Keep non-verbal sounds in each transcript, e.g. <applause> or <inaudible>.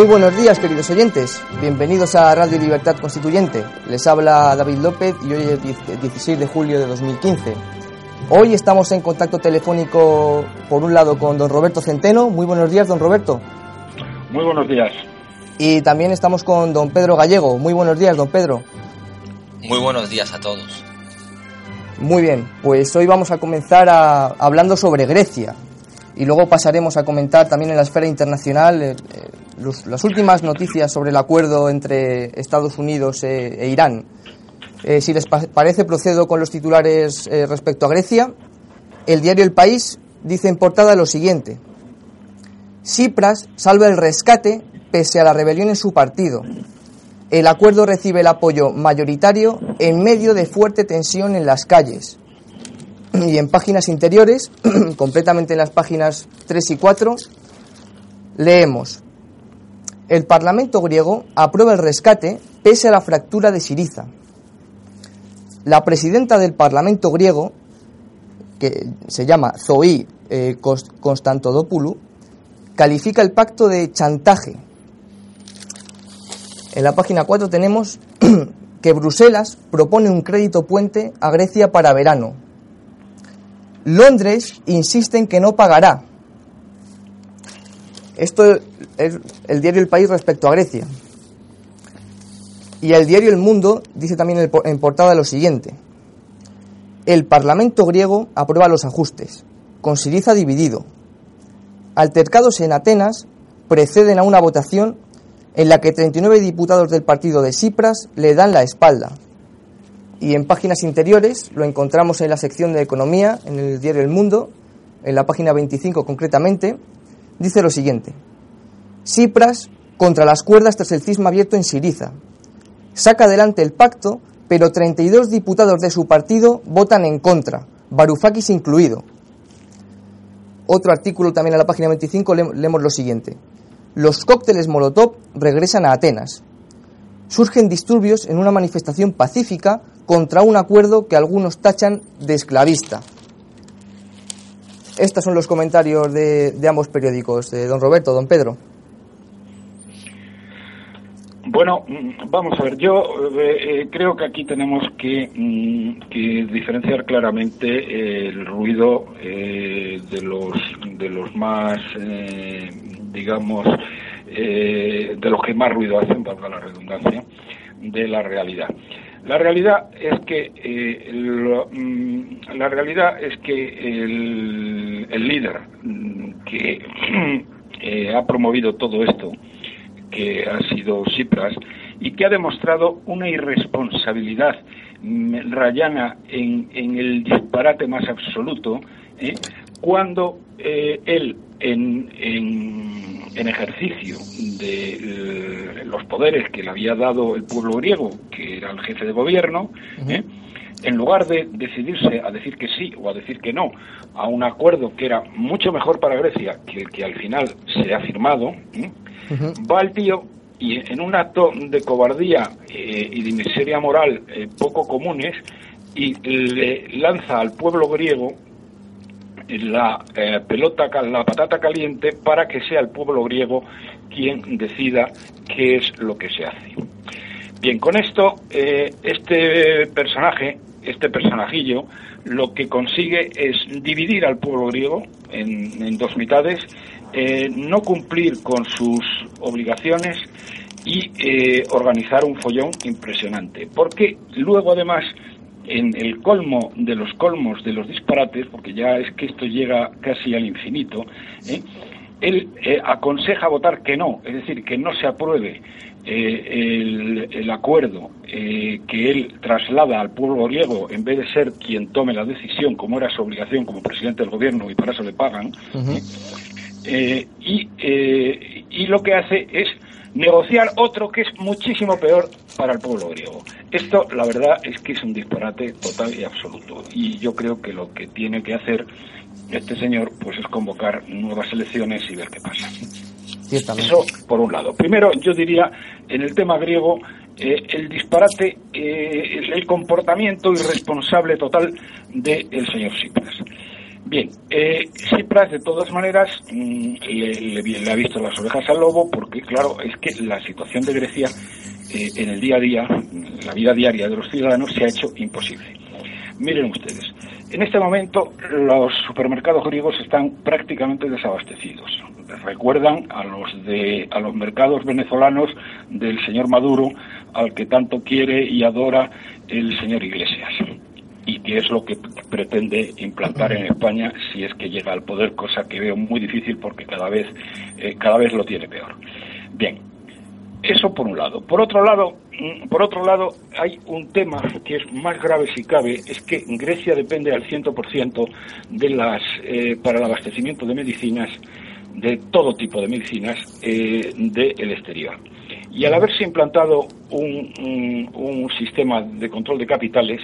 Muy buenos días, queridos oyentes. Bienvenidos a Radio Libertad Constituyente. Les habla David López y hoy es 16 de julio de 2015. Hoy estamos en contacto telefónico, por un lado, con don Roberto Centeno. Muy buenos días, don Roberto. Muy buenos días. Y también estamos con don Pedro Gallego. Muy buenos días, don Pedro. Muy buenos días a todos. Muy bien, pues hoy vamos a comenzar a, hablando sobre Grecia y luego pasaremos a comentar también en la esfera internacional eh, eh, las últimas noticias sobre el acuerdo entre Estados Unidos e, e Irán. Eh, si les parece, procedo con los titulares respecto a Grecia. El diario El País dice en portada lo siguiente. Cipras salva el rescate pese a la rebelión en su partido. El acuerdo recibe el apoyo mayoritario en medio de fuerte tensión en las calles. Y en páginas interiores, <clears throat> completamente en las páginas 3 y 4, leemos, el Parlamento griego aprueba el rescate pese a la fractura de Siriza. La presidenta del Parlamento griego, que se llama Zoe eh, Constantodopoulou, califica el pacto de chantaje en la página 4 tenemos <clears throat> que Bruselas propone un crédito puente a Grecia para verano. Londres insiste en que no pagará. Esto es el diario El País respecto a Grecia. Y el diario El Mundo dice también en portada lo siguiente. El Parlamento griego aprueba los ajustes, con Siriza dividido. Altercados en Atenas preceden a una votación en la que 39 diputados del partido de Cipras le dan la espalda. Y en páginas interiores lo encontramos en la sección de Economía, en el diario El Mundo, en la página 25 concretamente, dice lo siguiente. Cipras contra las cuerdas tras el cisma abierto en Siriza. Saca adelante el pacto, pero 32 diputados de su partido votan en contra, Varoufakis incluido. Otro artículo también en la página 25 leemos lo siguiente los cócteles Molotov regresan a Atenas. Surgen disturbios en una manifestación pacífica contra un acuerdo que algunos tachan de esclavista. Estos son los comentarios de, ambos periódicos, de don Roberto, don Pedro. Bueno, mm, vamos a ver, yo eh, eh, creo que aquí tenemos que, mm, diferenciar claramente el ruido eh, de, los, de los más digamos, eh, de los que más ruido hacen, para la redundancia, de la realidad. La realidad es que eh, mm, la realidad es que el, líder mm, que <clears throat> eh, ha promovido todo esto, que ha sido Cipras, y que ha demostrado una irresponsabilidad mm, rayana en, en el disparate más absoluto, cuando él en, en, ejercicio de eh, los poderes que le había dado el pueblo griego, que era el jefe de gobierno, ¿eh? en lugar de decidirse a decir que sí o a decir que no a un acuerdo que era mucho mejor para Grecia que el que al final se ha firmado, ¿eh? va el tío y en un acto de cobardía y de miseria moral poco comunes y le lanza al pueblo griego la eh, pelota, la patata caliente para que sea el pueblo griego quien decida qué es lo que se hace. Bien, con esto, eh, este personaje, este personajillo, lo que consigue es dividir al pueblo griego en, dos mitades, eh, no cumplir con sus obligaciones y organizar un follón impresionante. Porque luego, además, en el colmo de los colmos de los disparates, porque ya es que esto llega casi al infinito, ¿eh? él eh, aconseja votar que no, es decir, que no se apruebe eh, el, acuerdo que él traslada al pueblo griego en vez de ser quien tome la decisión, como era su obligación como presidente del gobierno y para eso le pagan, y, y lo que hace es negociar otro que es muchísimo peor para el pueblo griego. Esto, la verdad, es que es un disparate total y absoluto. Y yo creo que lo que tiene que hacer este señor, pues es convocar nuevas elecciones y ver qué pasa. Eso, por un lado. Primero, yo diría, en el tema griego, eh, el disparate, eh, el comportamiento irresponsable total del señor Tsipras. Bien, eh, Cipras de todas maneras mm, le, ha visto las orejas al lobo porque claro, es que la situación de Grecia eh, en el día a día, en la vida diaria de los ciudadanos se ha hecho imposible. Miren ustedes, en este momento los supermercados griegos están prácticamente desabastecidos. Recuerdan a los de a los mercados venezolanos del señor Maduro, al que tanto quiere y adora el señor Iglesias y que es lo que pretende implantar en España si es que llega al poder, cosa que veo muy difícil porque cada vez, eh, cada vez lo tiene peor. Bien, eso por un lado. Por otro lado, mm, por otro lado, hay un tema que es más grave si cabe, es que Grecia depende al 100% de las, eh, para el abastecimiento de medicinas, de todo tipo de medicinas, eh, del exterior. Y al haberse implantado un, sistema de control de capitales,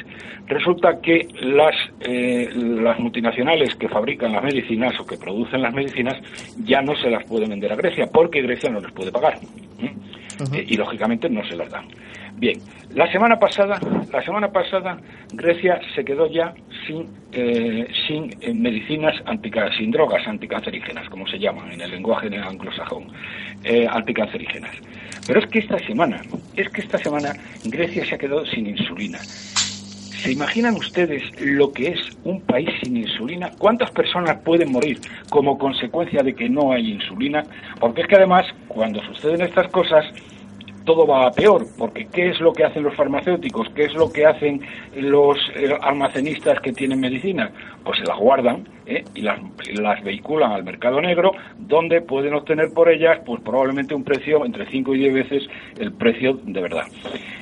resulta que las, eh, las multinacionales que fabrican las medicinas o que producen las medicinas ya no se las pueden vender a Grecia porque Grecia no les puede pagar. Eh, y lógicamente no se las dan. Bien, la semana pasada, la semana pasada Grecia se quedó ya sin, eh, sin medicinas sin drogas anticancerígenas, como se llaman en el lenguaje anglosajón, anticancerígenas. Pero es que esta semana, es que esta semana Grecia se ha quedado sin insulina. ¿Se imaginan ustedes lo que es un país sin insulina? ¿Cuántas personas pueden morir como consecuencia de que no hay insulina? Porque es que además, cuando suceden estas cosas, todo va a peor, porque ¿qué es lo que hacen los farmacéuticos? ¿Qué es lo que hacen los eh, almacenistas que tienen medicina? Pues se las guardan ¿eh? y las, las, vehiculan al mercado negro, donde pueden obtener por ellas, pues probablemente un precio entre 5 y 10 veces el precio de verdad.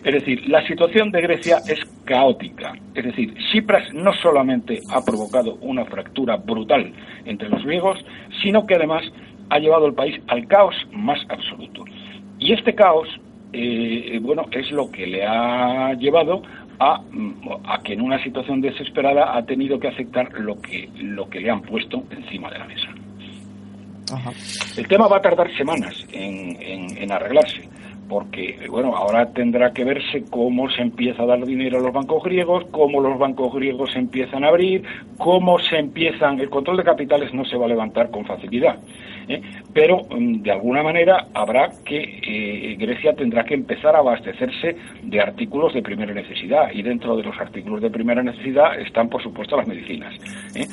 Es decir, la situación de Grecia es caótica. Es decir, Cipras no solamente ha provocado una fractura brutal entre los griegos, sino que además ha llevado al país al caos más absoluto. Y este caos eh, bueno, es lo que le ha llevado a, a, que en una situación desesperada ha tenido que aceptar lo que, lo que le han puesto encima de la mesa. El tema va a tardar semanas en, en, arreglarse, porque bueno, ahora tendrá que verse cómo se empieza a dar dinero a los bancos griegos, cómo los bancos griegos empiezan a abrir, cómo se empiezan, el control de capitales no se va a levantar con facilidad. ¿Eh? pero mm, de alguna manera habrá que eh, Grecia tendrá que empezar a abastecerse de artículos de primera necesidad y dentro de los artículos de primera necesidad están por supuesto las medicinas. ¿eh?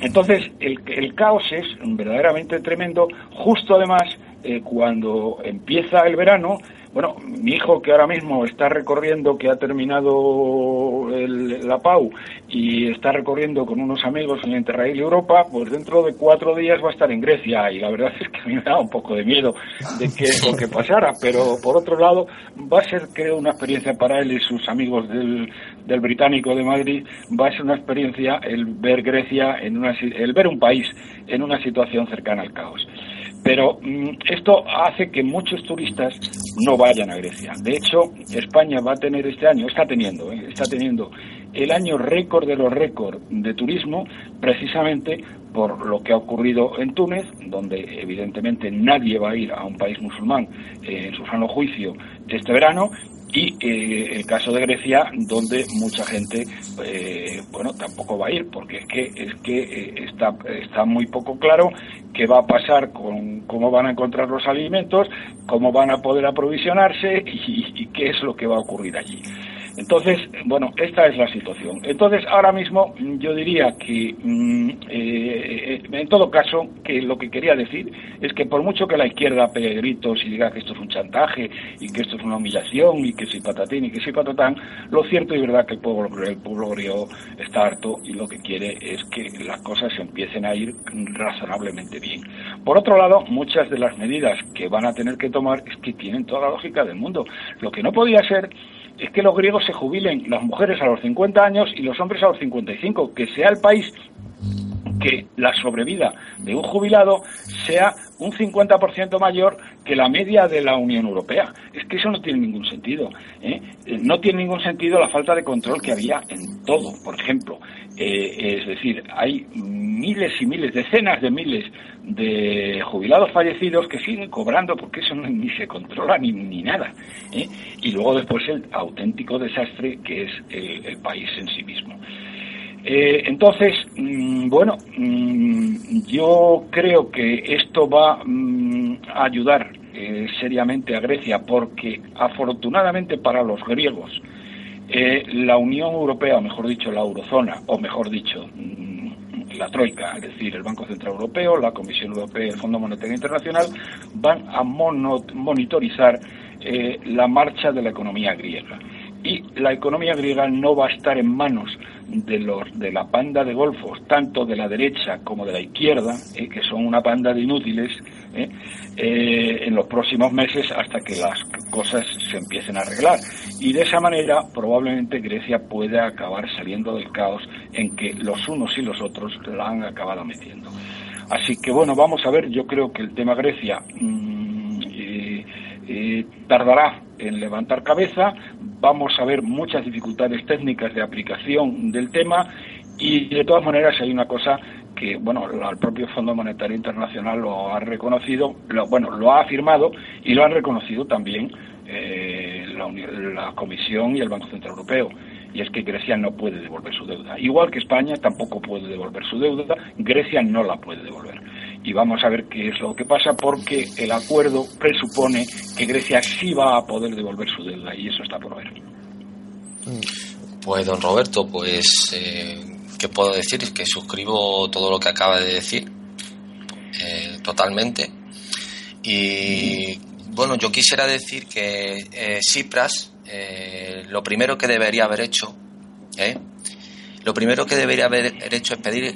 Entonces el, el, caos es verdaderamente tremendo justo además cuando empieza el verano bueno, mi hijo que ahora mismo está recorriendo, que ha terminado la PAU y está recorriendo con unos amigos en Interrail Europa, pues dentro de cuatro días va a estar en Grecia y la verdad <laughs> es que a mí me da un poco de miedo de que lo que pasara, pero por otro lado va a ser creo una experiencia para él y sus amigos del, del británico de Madrid, va a ser una experiencia el ver Grecia en una, el ver un país en una situación cercana al caos. Pero mm, esto hace que muchos turistas no vayan a Grecia. De hecho, España va a tener este año, está teniendo, eh, está teniendo el año récord de los récords de turismo, precisamente por lo que ha ocurrido en Túnez, donde evidentemente nadie va a ir a un país musulmán eh, en su sano juicio este verano, y eh, el caso de Grecia donde mucha gente eh, bueno tampoco va a ir porque es que es que eh, está está muy poco claro qué va a pasar con cómo van a encontrar los alimentos cómo van a poder aprovisionarse <laughs> y qué es lo que va a ocurrir allí entonces, bueno, esta es la situación. Entonces, ahora mismo yo diría que, mm, en todo caso, que lo que quería decir es que por mucho que la izquierda pegue gritos y diga que esto es un chantaje y que esto es una humillación y que soy patatín y que soy patatán, lo cierto y verdad que el pueblo, el pueblo griego está harto y lo que quiere es que las cosas se empiecen a ir razonablemente bien. Por otro lado, muchas de las medidas que van a tener que tomar es que tienen toda la lógica del mundo. Lo que no podía ser es que los griegos se jubilen, las mujeres a los 50 años y los hombres a los 55, que sea el país que la sobrevida de un jubilado sea un 50% mayor que la media de la Unión Europea. Es que eso no tiene ningún sentido. ¿eh? Eh, no tiene ningún sentido la falta de control que había en todo. Por ejemplo, eh, es decir, hay miles y miles, decenas de miles de jubilados fallecidos que siguen cobrando porque eso ni se controla ni, ni nada. Y luego después el auténtico desastre que es el país en sí mismo. Eh, entonces, mm, bueno, mm, yo creo que esto va mm, a ayudar eh, seriamente a Grecia porque afortunadamente para los griegos la Unión Europea, o mejor dicho la eurozona, o mejor dicho la Troika, es decir, el Banco Central Europeo, la Comisión Europea y el Fondo Monetario Internacional, van a monitorizar la marcha de la economía griega y la economía griega no va a estar en manos de los de la panda de golfos, tanto de la derecha como de la izquierda, eh, que son una panda de inútiles, eh, eh, en los próximos meses hasta que las cosas se empiecen a arreglar. Y de esa manera probablemente Grecia pueda acabar saliendo del caos en que los unos y los otros la han acabado metiendo. Así que bueno, vamos a ver, yo creo que el tema Grecia mm, tardará en levantar cabeza, vamos a ver muchas dificultades técnicas de aplicación del tema y de todas maneras hay una cosa que bueno el propio Fondo Monetario Internacional lo ha reconocido, lo, bueno lo ha afirmado y lo han reconocido también eh, la, la Comisión y el Banco Central Europeo. Y es que Grecia no puede devolver su deuda. Igual que España tampoco puede devolver su deuda, Grecia no la puede devolver y vamos a ver qué es lo que pasa porque el acuerdo presupone que Grecia sí va a poder devolver su deuda y eso está por ver. Pues don Roberto, pues eh, qué puedo decir es que suscribo todo lo que acaba de decir eh, totalmente. Y bueno yo quisiera decir que eh, Cipras eh, lo primero que debería haber hecho lo primero que debería haber hecho es pedir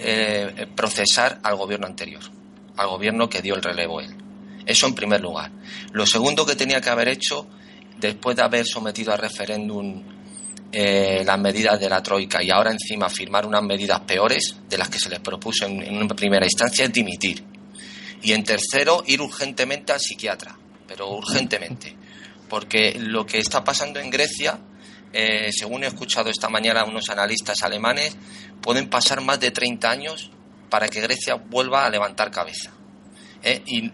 procesar al gobierno anterior al gobierno que dio el relevo él. Eso en primer lugar. Lo segundo que tenía que haber hecho, después de haber sometido a referéndum eh, las medidas de la Troika y ahora encima firmar unas medidas peores de las que se les propuso en, primera instancia, es dimitir. Y en tercero, ir urgentemente al psiquiatra, pero urgentemente. Porque lo que está pasando en Grecia, eh, según he escuchado esta mañana unos analistas alemanes, pueden pasar más de 30 años para que Grecia vuelva a levantar cabeza. ¿eh? Y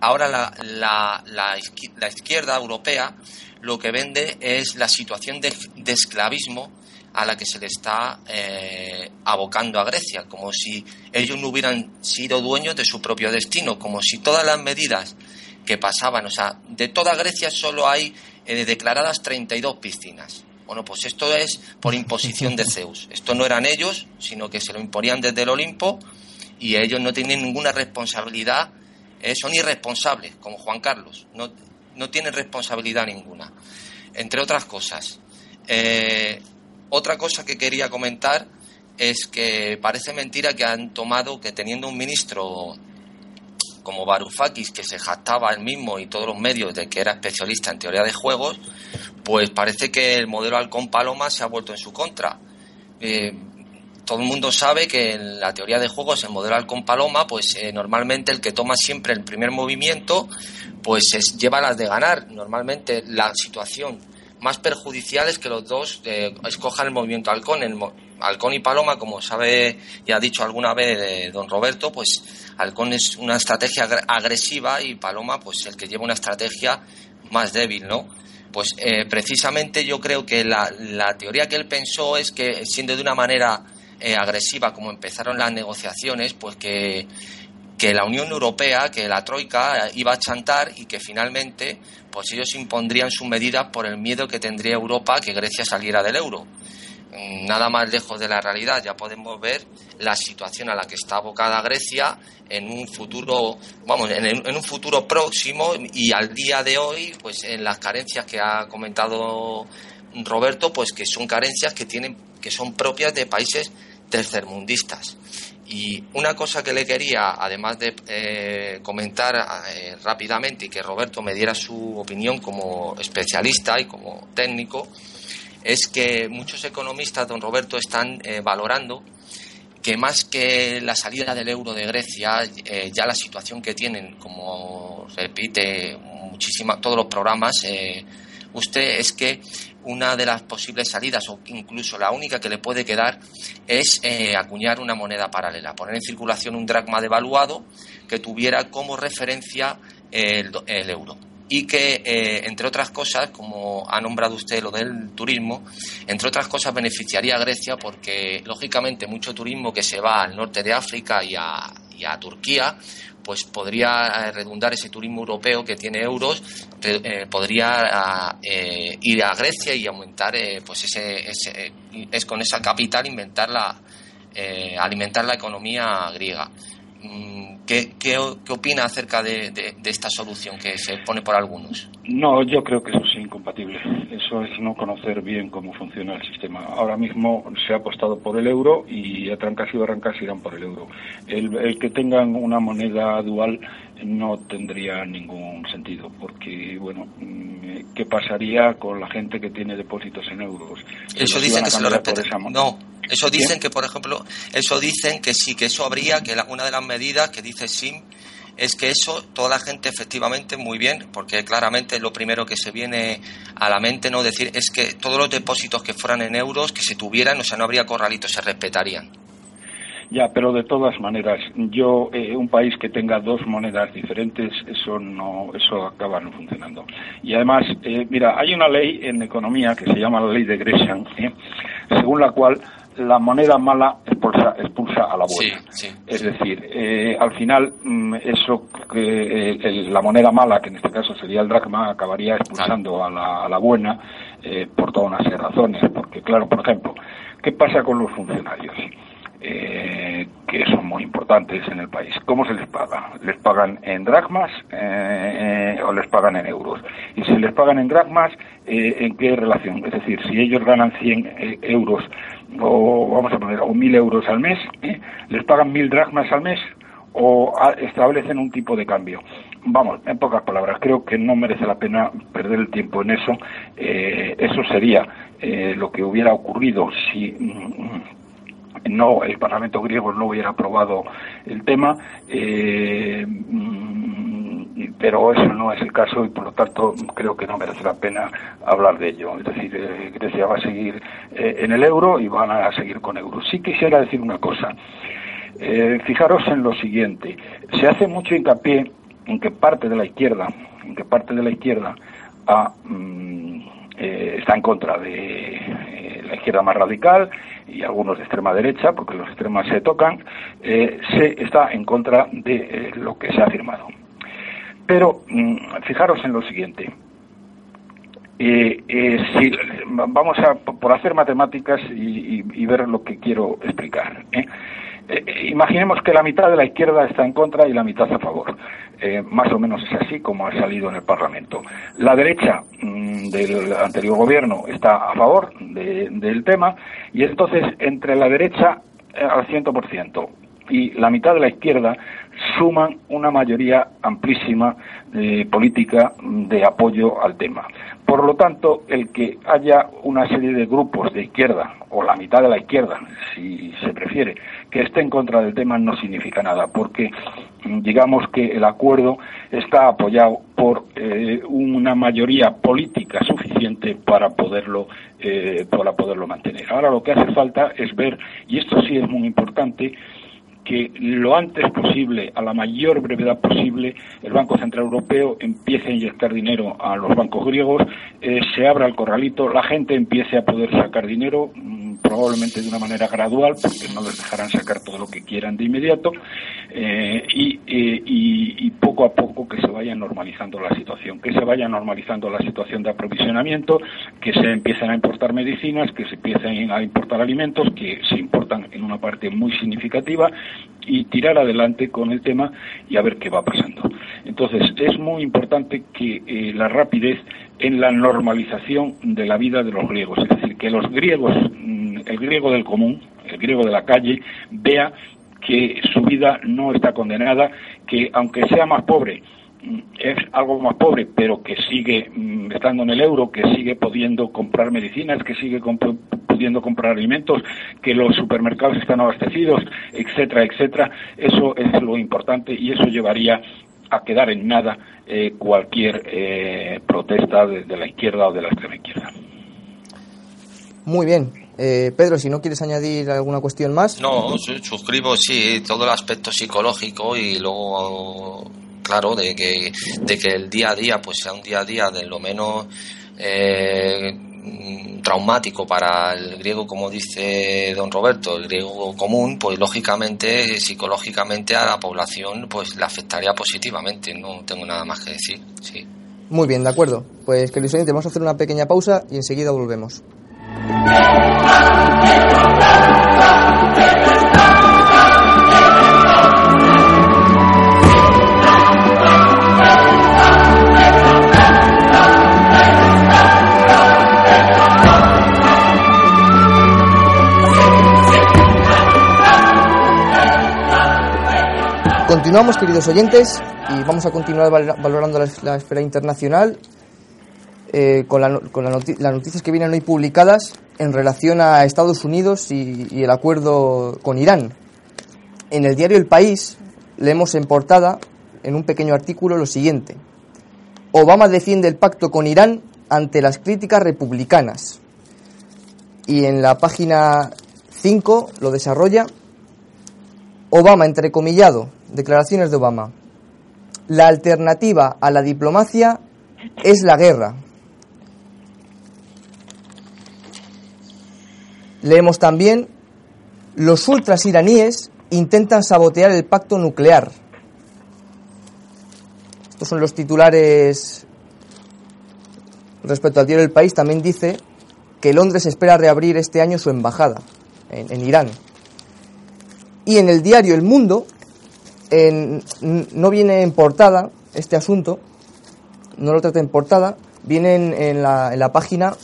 ahora la, la, la, izquierda europea lo que vende es la situación de, esclavismo a la que se le está eh, abocando a Grecia, como si ellos no hubieran sido dueños de su propio destino, como si todas las medidas que pasaban, o sea, de toda Grecia solo hay eh, declaradas 32 piscinas. Bueno, pues esto es por imposición de Zeus. Esto no eran ellos, sino que se lo imponían desde el Olimpo y ellos no tienen ninguna responsabilidad, eh, son irresponsables, como Juan Carlos, no, no tienen responsabilidad ninguna. Entre otras cosas. Eh, otra cosa que quería comentar es que parece mentira que han tomado que teniendo un ministro como Varoufakis, que se jactaba él mismo y todos los medios de que era especialista en teoría de juegos, pues parece que el modelo halcón paloma se ha vuelto en su contra. Eh, todo el mundo sabe que en la teoría de juegos, el modelo halcón paloma, pues eh, normalmente el que toma siempre el primer movimiento, pues es, lleva las de ganar. Normalmente la situación más perjudicial es que los dos eh, escojan el movimiento halcón. El halcón y paloma, como sabe y ha dicho alguna vez don Roberto, pues Halcón es una estrategia agresiva y Paloma, pues el que lleva una estrategia más débil, ¿no? Pues eh, precisamente yo creo que la, teoría que él pensó es que siendo de una manera eh, agresiva como empezaron las negociaciones, pues que, que la Unión Europea, que la Troika iba a chantar y que finalmente pues ellos impondrían sus medidas por el miedo que tendría Europa que Grecia saliera del euro nada más lejos de la realidad. Ya podemos ver la situación a la que está abocada Grecia en un futuro, vamos, en, un futuro próximo y al día de hoy, pues en las carencias que ha comentado Roberto, pues que son carencias que tienen, que son propias de países tercermundistas. Y una cosa que le quería, además de eh, comentar eh, rápidamente y que Roberto me diera su opinión como especialista y como técnico, es que muchos economistas, don Roberto, están eh, valorando que más que la salida del euro de Grecia, eh, ya la situación que tienen, como repite muchísima, todos los programas, eh, usted es que una de las posibles salidas, o incluso la única que le puede quedar, es acuñar una moneda paralela, poner en circulación un dracma devaluado que tuviera como referencia el, el euro. Y que, eh, entre otras cosas, como ha nombrado usted lo del turismo, entre otras cosas beneficiaría a Grecia porque, lógicamente, mucho turismo que se va al norte de África y a, y a Turquía, pues podría redundar ese turismo europeo que tiene euros, podría ir a Grecia y aumentar, pues ese, ese, es con esa capital inventar la, alimentar la economía griega. Mm, ¿Qué, qué, opina acerca de, esta solución que se pone por algunos? No, yo creo que eso es incompatible. Eso es no conocer bien cómo funciona el sistema. Ahora mismo se ha apostado por el euro y a trancas y barrancas irán por el euro. El, que tengan una moneda dual no tendría ningún sentido, porque, bueno, mm, ¿qué pasaría con la gente que tiene depósitos en euros? Eso dicen que se lo. No, eso dicen que, por ejemplo, eso dicen que sí, que eso habría, que una de las medidas que dice SIM es que eso, toda la gente efectivamente muy bien, porque claramente lo primero que se viene a la mente, ¿no? Decir, es que todos los depósitos que fueran en euros, que se tuvieran, o sea, no habría corralitos, se respetarían. Ya, pero de todas maneras, yo, eh, un país que tenga dos monedas diferentes, eso no, eso acaba no funcionando. Y además, eh, mira, hay una ley en economía que se llama la ley de Gresham, ¿eh? según la cual la moneda mala expulsa, expulsa a la buena. Es decir, eh, al final, mm, eso que eh, la moneda mala, que en este caso sería el dracma, acabaría expulsando a, la, a la buena eh, por todas una serie de razones. Porque, claro, por ejemplo, ¿qué pasa con los funcionarios? Que son muy importantes en el país. ¿Cómo se les paga? ¿Les pagan en dracmas o les pagan en euros? Y si les pagan en dracmas, ¿en qué relación? Es decir, si ellos ganan 100 euros o vamos a poner, o mil euros al mes, ¿eh? les pagan mil dracmas al mes o establecen un tipo de cambio. Vamos, en pocas palabras, creo que no merece la pena perder el tiempo en eso. Eh, eso sería eh, lo que hubiera ocurrido si mm, no el Parlamento griego no hubiera aprobado el tema. Mm, pero eso no es el caso y por lo tanto creo que no merece la pena hablar de ello. Es decir, eh, Grecia va a seguir eh, en el euro y van a seguir con euro. Sí quisiera decir una cosa. Eh, fijaros en lo siguiente. Se hace mucho hincapié en que parte de la izquierda, en que parte de la izquierda mm, está en contra de la izquierda más radical y algunos de extrema derecha, porque los extremas se tocan, se está en contra de lo que se ha firmado. Pero mm, fijaros en lo siguiente. Eh, eh, si vamos a por hacer matemáticas y, ver lo que quiero explicar. ¿eh? imaginemos que la mitad de la izquierda está en contra y la mitad a favor. Más o menos es así como ha salido en el Parlamento. La derecha mm, del anterior gobierno está a favor del tema y entonces entre la derecha al 100% y la mitad de la izquierda suman una mayoría amplísima eh, política de apoyo al tema. Por lo tanto, el que haya una serie de grupos de izquierda, o la mitad de la izquierda, si se prefiere, que esté en contra del tema no significa nada, porque mm, digamos que el acuerdo está apoyado por eh, una mayoría política suficiente para poderlo, eh, para poderlo mantener. Ahora lo que hace falta es ver, y esto sí es muy importante, que lo antes posible, a la mayor brevedad posible, el Banco Central Europeo empiece a inyectar dinero a los bancos griegos, eh, se abra el corralito, la gente empiece a poder sacar dinero, probablemente de una manera gradual, porque no les dejarán sacar todo lo que quieran de inmediato, eh, y, eh, y, y, poco a poco que se vaya normalizando la situación, que se vaya normalizando la situación de aprovisionamiento, que se empiecen a importar medicinas, que se empiecen a importar alimentos, que se importan en una parte muy significativa, y tirar adelante con el tema y a ver qué va pasando. Entonces, es muy importante que eh, la rapidez en la normalización de la vida de los griegos, es decir, que los griegos, mm, el griego del común, el griego de la calle, vea que su vida no está condenada, que aunque sea más pobre, mm, es algo más pobre, pero que sigue mm, estando en el euro, que sigue pudiendo comprar medicinas, que sigue pudiendo comprar alimentos, que los supermercados están abastecidos, etcétera, etcétera. Eso es lo importante y eso llevaría a quedar en nada eh, cualquier eh, protesta de, la izquierda o de la extrema izquierda. Muy bien. Eh, Pedro, si no quieres añadir alguna cuestión más. No, suscribo, sí, todo el aspecto psicológico y luego claro, de que, de que el día a día pues sea un día a día de lo menos eh, traumático para el griego, como dice don Roberto, el griego común, pues lógicamente, psicológicamente a la población pues le afectaría positivamente. No tengo nada más que decir. Sí. Muy bien, de acuerdo. Pues queridos oyentes, vamos a hacer una pequeña pausa y enseguida volvemos. Continuamos, queridos oyentes, y vamos a continuar valorando la, esfera internacional eh, con, las noticias que vienen hoy publicadas en relación a Estados Unidos y, y, el acuerdo con Irán. En el diario El País leemos en portada, en un pequeño artículo, lo siguiente. Obama defiende el pacto con Irán ante las críticas republicanas. Y en la página 5 lo desarrolla Obama, entrecomillado, declaraciones de Obama. La alternativa a la diplomacia es la guerra. Leemos también, los ultras iraníes intentan sabotear el pacto nuclear. Estos son los titulares respecto al diario del país. También dice que Londres espera reabrir este año su embajada en, en Irán. Y en el diario El Mundo no viene en portada este asunto, no lo trata en portada, viene en, la, en la página,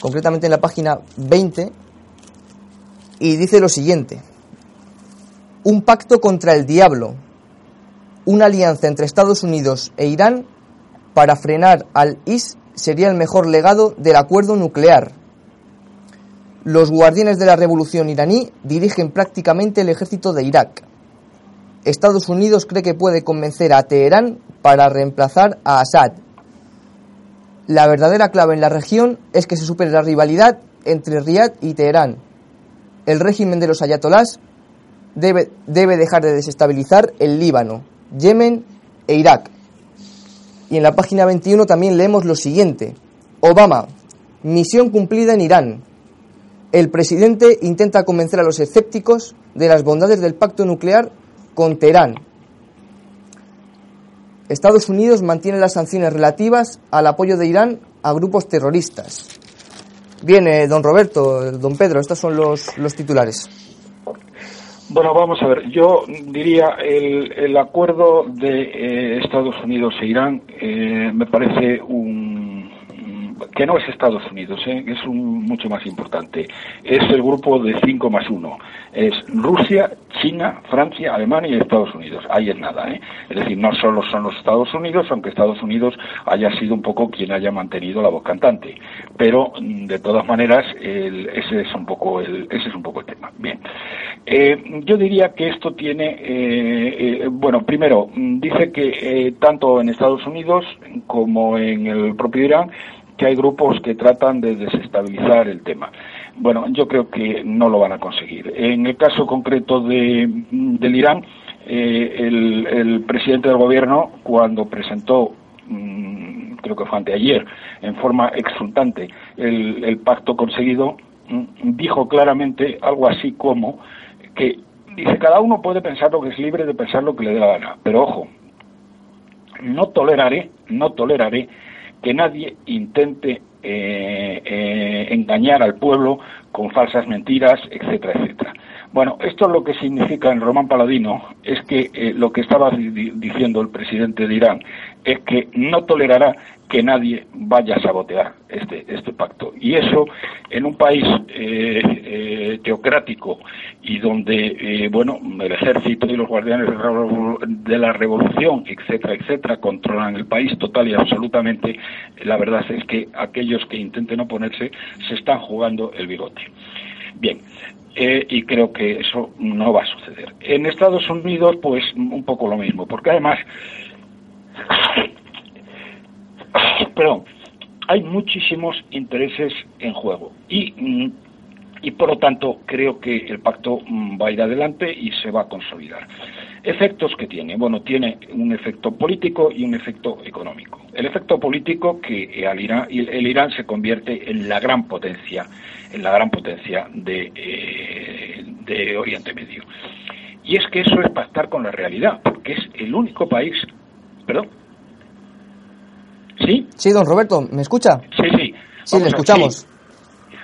concretamente en la página 20, y dice lo siguiente. Un pacto contra el diablo, una alianza entre Estados Unidos e Irán para frenar al IS sería el mejor legado del acuerdo nuclear. Los guardianes de la revolución iraní dirigen prácticamente el ejército de Irak. Estados Unidos cree que puede convencer a Teherán para reemplazar a Assad. La verdadera clave en la región es que se supere la rivalidad entre Riad y Teherán. El régimen de los ayatolás debe, debe dejar de desestabilizar el Líbano, Yemen e Irak. Y en la página 21 también leemos lo siguiente. Obama, misión cumplida en Irán. El presidente intenta convencer a los escépticos de las bondades del pacto nuclear con Teherán. Estados Unidos mantiene las sanciones relativas al apoyo de Irán a grupos terroristas. Bien, don Roberto, don Pedro, estos son los, los titulares. Bueno, vamos a ver. Yo diría el, el acuerdo de eh, Estados Unidos e Irán eh, me parece un que no es Estados Unidos, ¿eh? es un, mucho más importante. Es el grupo de 5 más 1. Es Rusia, China, Francia, Alemania y Estados Unidos. Ahí es nada. ¿eh? Es decir, no solo son los Estados Unidos, aunque Estados Unidos haya sido un poco quien haya mantenido la voz cantante. Pero, mm, de todas maneras, ese, es un poco el, ese es un poco el tema. Bien. Eh, yo diría que esto tiene, eh, eh, bueno, primero, mm, dice que tanto en Estados Unidos como en el propio Irán, que hay grupos que tratan de desestabilizar el tema. Bueno, yo creo que no lo van a conseguir. En el caso concreto de, del Irán, eh, el, presidente del gobierno, cuando presentó, mm, creo que fue anteayer, en forma exultante, el, el pacto conseguido, mm, dijo claramente algo así como que dice cada uno puede pensar lo que es libre de pensar lo que le dé la gana, pero ojo, no toleraré, no toleraré que nadie intente eh, eh, engañar al pueblo con falsas mentiras, etcétera, etcétera. Bueno, esto lo que significa en Román Paladino es que eh, lo que estaba diciendo el presidente de Irán es que no tolerará que nadie vaya a sabotear este, este pacto. Y eso en un país eh, eh, teocrático y donde, bueno, el ejército y los guardianes de la revolución, etcétera, etcétera, controlan el país total y absolutamente, la verdad es que aquellos que intenten oponerse se están jugando el bigote. Bien, eh, y creo que eso no va a suceder. En Estados Unidos, pues un poco lo mismo, porque además, pero hay muchísimos intereses en juego y, mm, y por lo tanto creo que el pacto mm, va a ir adelante y se va a consolidar. Efectos que tiene. Bueno, tiene un efecto político y un efecto económico. El efecto político que al Irán, el Irán se convierte en la gran potencia, en la gran potencia de, eh, de Oriente Medio. Y es que eso es pactar con la realidad, porque es el único país. Perdón. ¿Sí? Sí, don Roberto, ¿me escucha? Sí, sí. Sí, le escuchamos.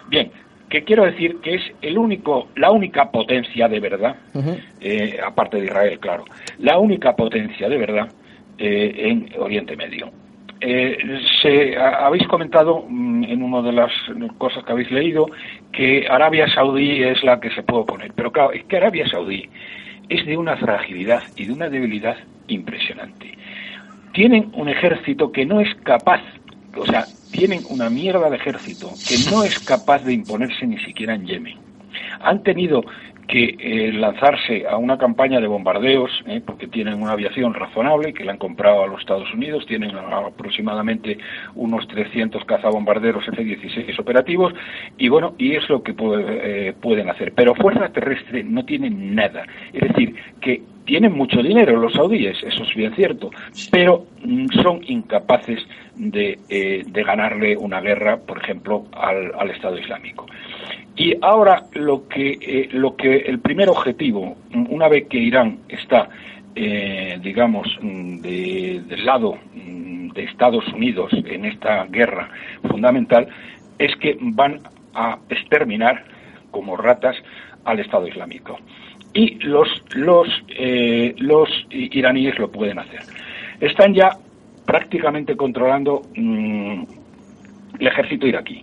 Bien, que quiero decir que es el único, la única potencia de verdad, eh, aparte de Israel, claro, la única potencia de verdad eh, en Oriente Medio. Eh, se, habéis comentado mm, en una de las cosas que habéis leído que Arabia Saudí es la que se puede oponer, pero claro, es que Arabia Saudí es de una fragilidad y de una debilidad impresionante. Tienen un ejército que no es capaz, o sea, tienen una mierda de ejército que no es capaz de imponerse ni siquiera en Yemen. Han tenido que eh, lanzarse a una campaña de bombardeos, eh, porque tienen una aviación razonable, que la han comprado a los Estados Unidos, tienen aproximadamente unos 300 cazabombarderos F-16 operativos, y bueno, y es lo que eh, pueden hacer. Pero fuerza terrestre no tienen nada. Es decir, que tienen mucho dinero los saudíes, eso es bien cierto, pero mm, son incapaces de, de ganarle una guerra, por ejemplo, al, al Estado Islámico. Y ahora lo que, eh, lo que el primer objetivo, una vez que Irán está, eh, digamos, del lado mm, de Estados Unidos en esta guerra fundamental, es que van a exterminar como ratas al Estado Islámico. Y los, los, eh, los iraníes lo pueden hacer. Están ya prácticamente controlando mm, el ejército iraquí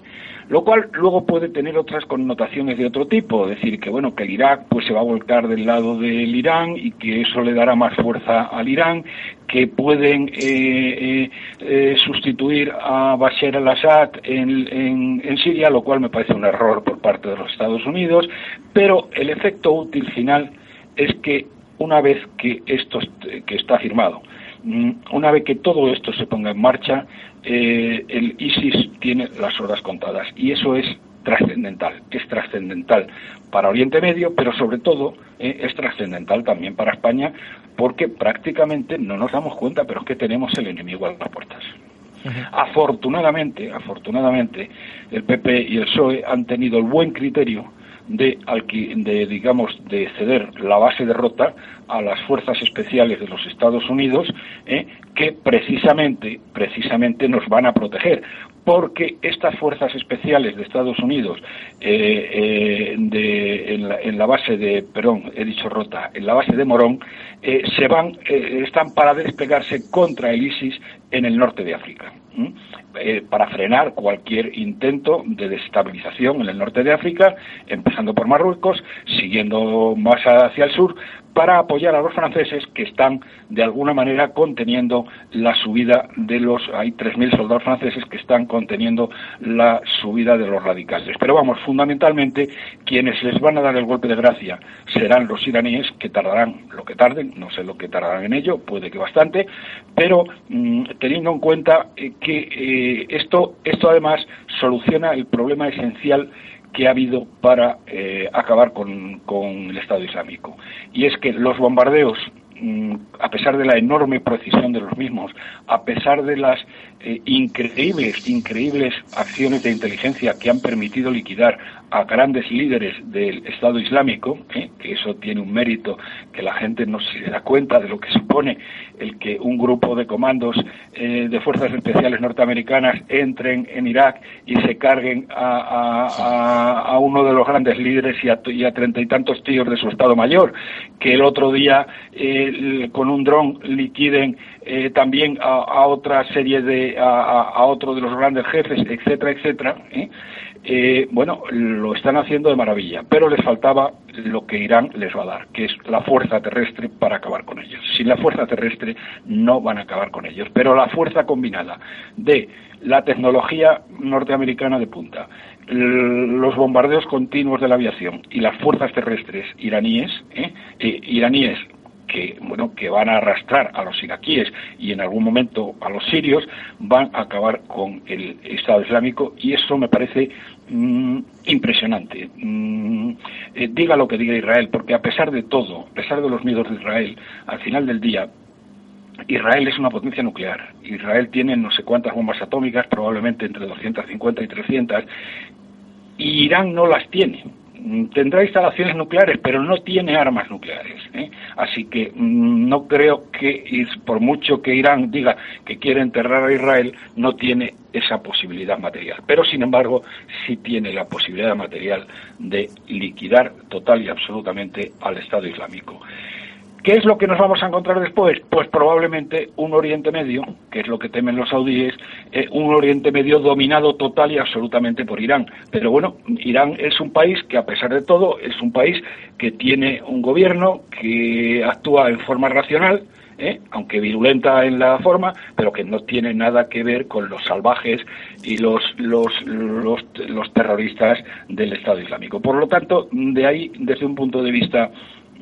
lo cual luego puede tener otras connotaciones de otro tipo, decir que bueno que el Irak pues se va a volcar del lado del Irán y que eso le dará más fuerza al Irán, que pueden eh, eh, eh, sustituir a Bashar al-Assad en, en, Siria, lo cual me parece un error por parte de los Estados Unidos, pero el efecto útil final es que una vez que esto que está firmado, una vez que todo esto se ponga en marcha, eh, el ISIS tiene las horas contadas y eso es trascendental, es trascendental para Oriente Medio, pero sobre todo eh, es trascendental también para España porque prácticamente no nos damos cuenta, pero es que tenemos el enemigo a las puertas. Afortunadamente, afortunadamente, el PP y el PSOE han tenido el buen criterio de, de, digamos, de ceder la base de Rota a las fuerzas especiales de los Estados Unidos, eh, que precisamente, precisamente nos van a proteger, porque estas fuerzas especiales de Estados Unidos eh, eh, de, en, la, base de, perdón, he dicho Rota, en la base de Morón, se van, están para desplegarse contra el ISIS en el norte de África. Eh, para frenar cualquier intento de desestabilización en el norte de África, empezando por Marruecos, siguiendo más hacia el sur, para apoyar a los franceses que están de alguna manera conteniendo la subida de los hay 3000 soldados franceses que están conteniendo la subida de los radicales. Pero vamos, fundamentalmente quienes les van a dar el golpe de gracia serán los iraníes que tardarán lo que tarden, no sé lo que tardarán en ello, puede que bastante, pero mm, teniendo en cuenta eh, que eh, esto esto además soluciona el problema esencial que ha habido para eh, acabar con, el Estado Islámico. Y es que los bombardeos mm, a pesar de la enorme precisión de los mismos, a pesar de las eh, increíbles, increíbles acciones de inteligencia que han permitido liquidar a grandes líderes del Estado Islámico, ¿eh? que eso tiene un mérito que la gente no se da cuenta de lo que supone el que un grupo de comandos eh, de fuerzas especiales norteamericanas entren en Irak y se carguen a, uno de los grandes líderes y a, treinta y tantos tíos de su Estado Mayor, que el otro día con un dron liquiden también a, otra serie de, a, otro de los grandes jefes, etcétera, etcétera. Eh, bueno, lo están haciendo de maravilla, pero les faltaba lo que Irán les va a dar, que es la fuerza terrestre para acabar con ellos. Sin la fuerza terrestre no van a acabar con ellos, pero la fuerza combinada de la tecnología norteamericana de punta, los bombardeos continuos de la aviación y las fuerzas terrestres iraníes, ¿eh? Eh, iraníes que bueno que van a arrastrar a los iraquíes y en algún momento a los sirios van a acabar con el Estado Islámico y eso me parece mm, impresionante. Mm, eh, diga lo que diga Israel, porque a pesar de todo, a pesar de los miedos de Israel, al final del día Israel es una potencia nuclear. Israel tiene no sé cuántas bombas atómicas, probablemente entre 250 y 300, y Irán no las tiene tendrá instalaciones nucleares, pero no tiene armas nucleares. ¿eh? Así que mm, no creo que, por mucho que Irán diga que quiere enterrar a Israel, no tiene esa posibilidad material. Pero, sin embargo, sí tiene la posibilidad material de liquidar total y absolutamente al Estado Islámico. ¿Qué es lo que nos vamos a encontrar después? Pues probablemente un Oriente Medio, que es lo que temen los saudíes, eh, un Oriente Medio dominado total y absolutamente por Irán. Pero bueno, Irán es un país que a pesar de todo es un país que tiene un gobierno que actúa en forma racional, ¿eh? aunque virulenta en la forma, pero que no tiene nada que ver con los salvajes y los, los, los, los terroristas del Estado Islámico. Por lo tanto, de ahí, desde un punto de vista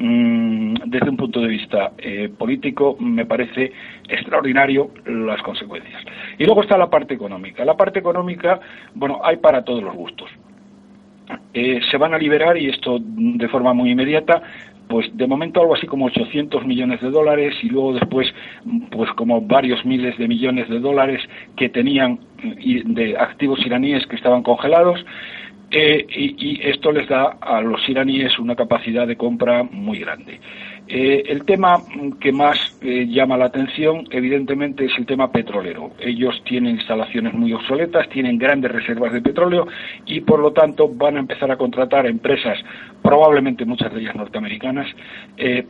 desde un punto de vista eh, político me parece extraordinario las consecuencias. Y luego está la parte económica. La parte económica, bueno, hay para todos los gustos. Eh, se van a liberar, y esto de forma muy inmediata, pues de momento algo así como 800 millones de dólares y luego después pues como varios miles de millones de dólares que tenían de activos iraníes que estaban congelados eh, y, esto les da a los iraníes una capacidad de compra muy grande. Eh, el tema que más eh, llama la atención, evidentemente, es el tema petrolero. Ellos tienen instalaciones muy obsoletas, tienen grandes reservas de petróleo y, por lo tanto, van a empezar a contratar empresas, probablemente muchas de ellas norteamericanas,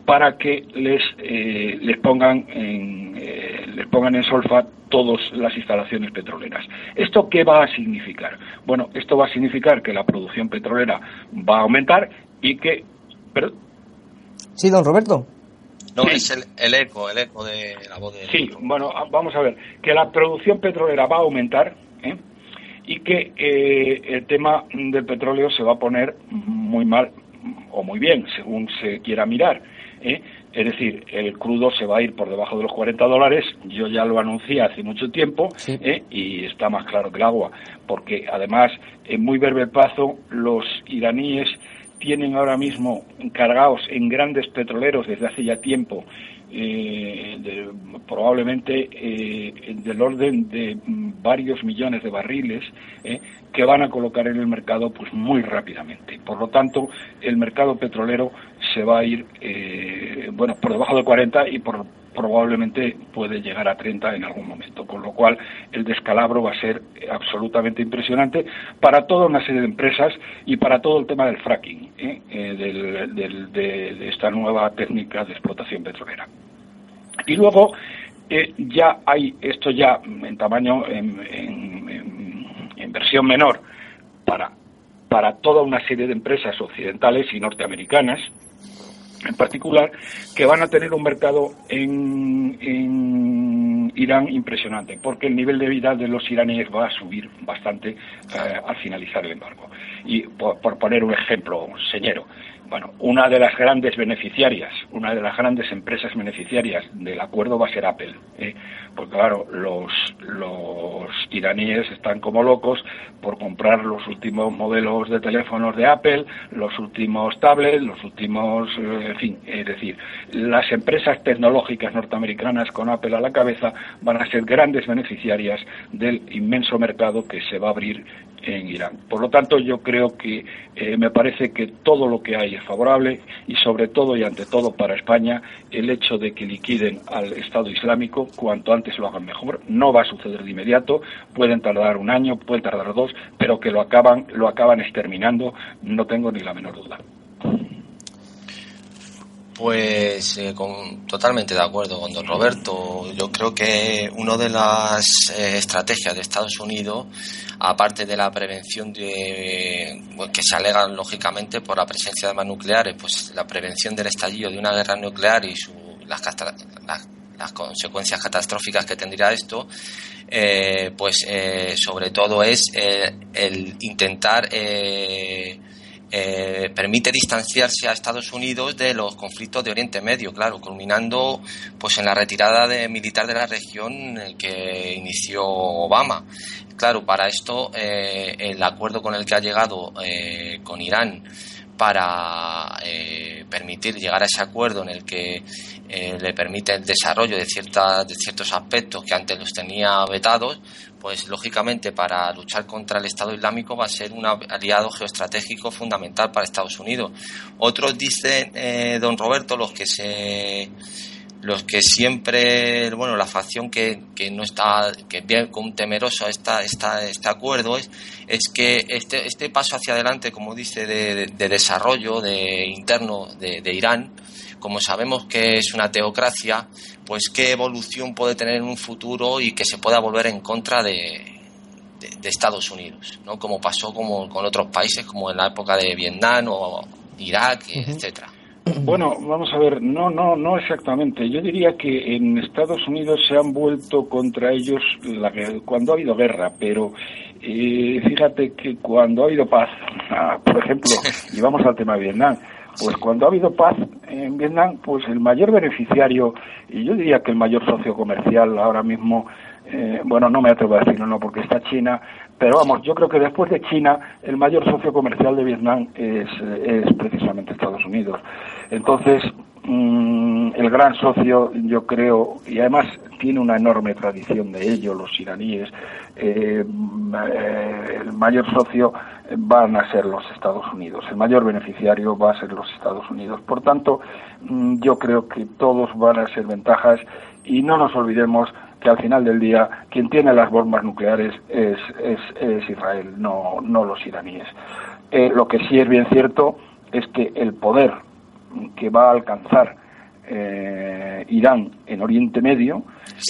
para que les, les pongan en, les pongan en solfa todas las instalaciones petroleras. ¿Esto qué va a significar? Bueno, esto va a significar que la producción petrolera va a aumentar y que... Sí, don Roberto. No, es el, eco, el eco de la voz de... Sí, bueno, vamos a ver, que la producción petrolera va a aumentar ¿eh? y que eh, el tema del petróleo se va a poner muy mal o muy bien, según se quiera mirar. ¿eh? Es decir, el crudo se va a ir por debajo de los 40 dólares. Yo ya lo anuncié hace mucho tiempo ¿eh? y está más claro que el agua, porque además, en muy breve plazo, los iraníes tienen ahora mismo cargados en grandes petroleros desde hace ya tiempo eh, probablemente eh, del orden de varios millones de barriles eh, que van a colocar en el mercado pues muy rápidamente. Por lo tanto, el mercado petrolero se va a ir eh, bueno por debajo de 40 y por probablemente puede llegar a 30 en algún momento, con lo cual el descalabro va a ser absolutamente impresionante para toda una serie de empresas y para todo el tema del fracking, ¿eh? Eh, de, esta nueva técnica de explotación petrolera. Y luego eh, ya hay esto ya en tamaño, en, en versión menor, para, para toda una serie de empresas occidentales y norteamericanas, en particular, que van a tener un mercado en, Irán impresionante, porque el nivel de vida de los iraníes va a subir bastante eh, al finalizar el embargo. Y por, por, poner un ejemplo señero, bueno, una de las grandes beneficiarias, una de las grandes empresas beneficiarias del acuerdo va a ser Apple. ¿eh? Porque claro, los, los iraníes están como locos por comprar los últimos modelos de teléfonos de Apple, los últimos tablets, los últimos, eh, en fin, es decir, las empresas tecnológicas norteamericanas con Apple a la cabeza van a ser grandes beneficiarias del inmenso mercado que se va a abrir en Irán. Por lo tanto, yo creo que eh, me parece que todo lo que hay es favorable y sobre todo y ante todo para España el hecho de que liquiden al Estado Islámico cuanto antes lo hagan mejor. No va a suceder de inmediato, pueden tardar un año, pueden tardar dos, pero que lo acaban lo acaban exterminando, no tengo ni la menor duda. Pues eh, con, totalmente de acuerdo con don Roberto. Yo creo que una de las eh, estrategias de Estados Unidos, aparte de la prevención de pues, que se alegan lógicamente por la presencia de armas nucleares, pues la prevención del estallido de una guerra nuclear y las, las, consecuencias catastróficas que tendría esto, eh, pues sobre todo es el intentar eh, permite distanciarse a Estados Unidos de los conflictos de Oriente Medio, claro, culminando pues en la retirada de militar de la región que inició Obama. Claro, para esto eh, el acuerdo con el que ha llegado eh, con Irán para permitir llegar a ese acuerdo en el que le permite el desarrollo de, ciertas, de ciertos aspectos que antes los tenía vetados, pues lógicamente para luchar contra el Estado Islámico va a ser un aliado geoestratégico fundamental para Estados Unidos. Otros dicen, eh, don Roberto, los que se los que siempre, bueno, la facción que, que no está, que bien con temeroso esta, esta, este acuerdo es, es que este, este paso hacia adelante, como dice, de, desarrollo de interno de, de Irán, como sabemos que es una teocracia, pues qué evolución puede tener en un futuro y que se pueda volver en contra de, Estados Unidos, ¿no? Como pasó como con otros países, como en la época de Vietnam o Irak, etcétera. <clears throat> Bueno, vamos a ver, no, no, no exactamente. Yo diría que en Estados Unidos se han vuelto contra ellos la, cuando ha habido guerra, pero eh, fíjate que cuando ha habido paz, <laughs> ah, por ejemplo, <laughs> y vamos al tema de Vietnam, pues cuando ha habido paz en Vietnam, pues el mayor beneficiario, y yo diría que el mayor socio comercial ahora mismo, eh, bueno, no me atrevo a decirlo, no, porque está China, pero vamos, yo creo que después de China, el mayor socio comercial de Vietnam es, es precisamente Estados Unidos. Entonces, mm, el gran socio, yo creo, y además tiene una enorme tradición de ello, los iraníes, eh, el mayor socio van a ser los Estados Unidos, el mayor beneficiario va a ser los Estados Unidos. Por tanto, mm, yo creo que todos van a ser ventajas y no nos olvidemos que al final del día quien tiene las bombas nucleares es, es, Israel, no, no los iraníes. Eh, lo que sí es bien cierto es que el poder que va a alcanzar eh, Irán en Oriente Medio,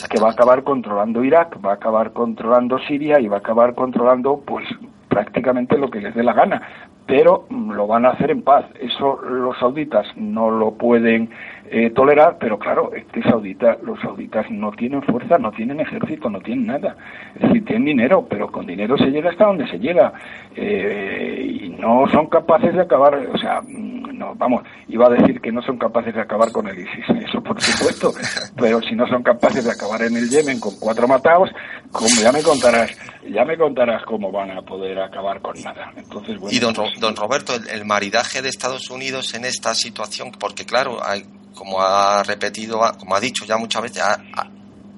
que va a acabar controlando Irak, va a acabar controlando Siria y va a acabar controlando pues prácticamente lo que les dé la gana, pero lo van a hacer en paz. Eso los sauditas no lo pueden eh, tolerar, pero claro, este saudita, los sauditas no tienen fuerza, no tienen ejército, no tienen nada. Es decir, tienen dinero, pero con dinero se llega hasta donde se llega. Eh, y no son capaces de acabar, o sea, no, vamos, iba a decir que no son capaces de acabar con el ISIS, eso por supuesto, <laughs> pero si no son capaces de acabar en el Yemen con cuatro matados, como ya me contarás, ya me contarás cómo van a poder acabar con nada. Entonces, y don, don Roberto, el, maridaje de Estados Unidos en esta situación, porque claro, hay, como ha repetido, como ha dicho ya muchas veces,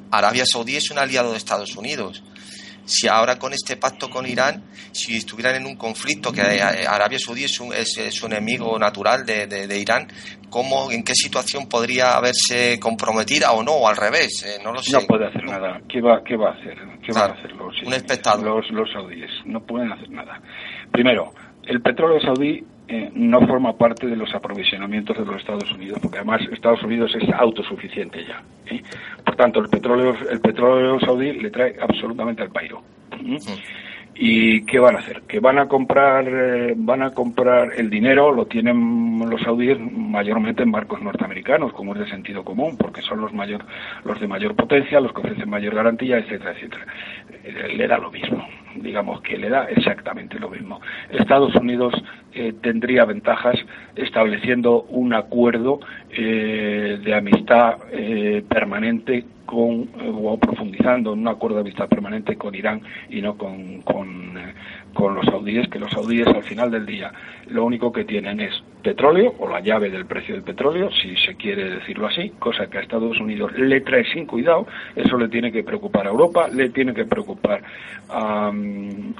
Arabia Saudí es un aliado de Estados Unidos si ahora con este pacto con Irán, si estuvieran en un conflicto, que Arabia Saudí es un, es, un enemigo natural de, de, Irán, ¿cómo, ¿en qué situación podría haberse comprometida o no, o al revés? Eh, no lo sé. No puede hacer nada. ¿Qué va, qué va a hacer? ¿Qué van a hacer los, un espectador. los, los saudíes? No pueden hacer nada. Primero, el petróleo saudí eh, no forma parte de los aprovisionamientos de los Estados Unidos, porque además Estados Unidos es autosuficiente ya. ¿eh? Por tanto, el petróleo, el petróleo saudí le trae absolutamente al pairo. ¿Y qué van a hacer? Que van a comprar, eh, van a comprar el dinero, lo tienen los saudíes mayormente en barcos norteamericanos, como es de sentido común, porque son los mayor, los de mayor potencia, los que ofrecen mayor garantía, etcétera, etcétera. Eh, le da lo mismo, digamos que le da exactamente lo mismo. Estados Unidos eh, tendría ventajas estableciendo un acuerdo de amistad permanente con, eh, o profundizando en un acuerdo de amistad permanente con Irán y no con, con, eh, con, los saudíes, que los saudíes al final del día lo único que tienen es petróleo o la llave del precio del petróleo, si se quiere decirlo así, cosa que a Estados Unidos le trae sin cuidado, eso le tiene que preocupar a Europa, le tiene que preocupar a,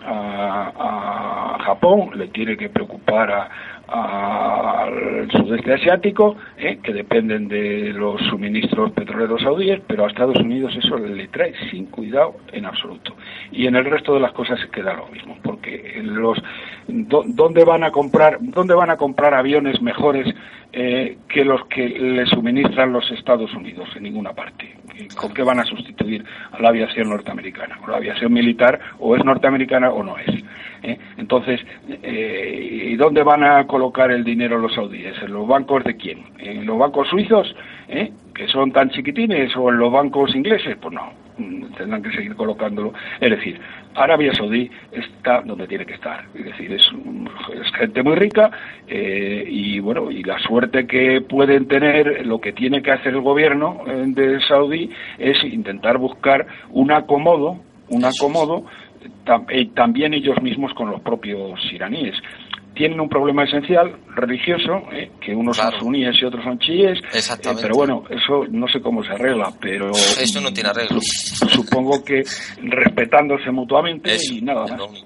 a, a Japón, le tiene que preocupar a, al sudeste asiático, ¿eh? que dependen de los suministros petroleros saudíes, pero a Estados Unidos eso le trae sin cuidado en absoluto. Y en el resto de las cosas se queda lo mismo, porque los ¿dónde van a comprar dónde van a comprar aviones mejores eh, que los que le suministran los Estados Unidos en ninguna parte? ¿Con qué van a sustituir a la aviación norteamericana? ¿O la aviación militar o es norteamericana o no es? ¿Eh? Entonces, eh, ¿y dónde van a colocar el dinero los saudíes? ¿En los bancos de quién? ¿En los bancos suizos, ¿eh? que son tan chiquitines, o en los bancos ingleses? Pues no. mm, tendrán que seguir colocándolo. Es decir, Arabia Saudí está donde tiene que estar. Es decir, es, gente muy rica eh, y bueno, y la suerte que pueden tener, lo que tiene que hacer el gobierno eh, de Saudí es intentar buscar un acomodo, un acomodo también ellos mismos con los propios iraníes tienen un problema esencial religioso, eh, que unos son suníes y otros son chiíes. Eh, Exactamente. pero bueno, eso no sé cómo se arregla, pero. <laughs> Eso no tiene arreglo. Supongo que respetándose mutuamente y nada más.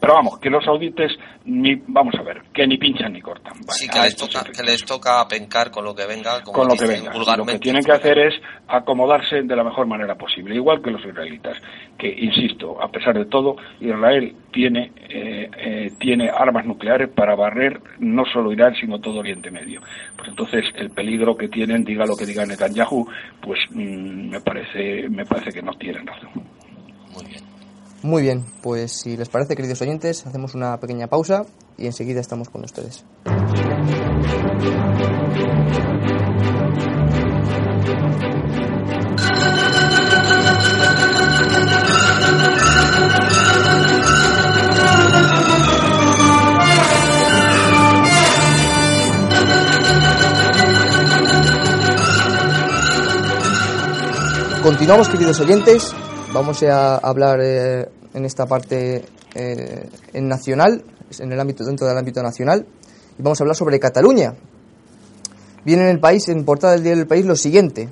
Pero vamos, que los saudites, ni, vamos a ver, que ni pinchan ni cortan. sí, que les, toca, que les toca pencar con lo que venga, con lo que venga. Lo que tienen que hacer es acomodarse de la mejor manera posible, igual que los israelitas, que, insisto, a pesar de todo, Israel tiene, eh, eh, tiene armas nucleares para barrer no solo Irán, sino todo Oriente Medio. Pues entonces, el peligro que tienen, diga lo que diga Netanyahu, pues mm, me, parece, me parece que no tienen razón. Muy bien. Pues si les parece, queridos oyentes, hacemos una pequeña pausa y enseguida estamos con ustedes. Continuamos, queridos oyentes, Vamos a hablar eh, en esta parte eh, en nacional, en el ámbito dentro del ámbito nacional, y vamos a hablar sobre Cataluña. Viene en el país, en portada del diario del país, lo siguiente: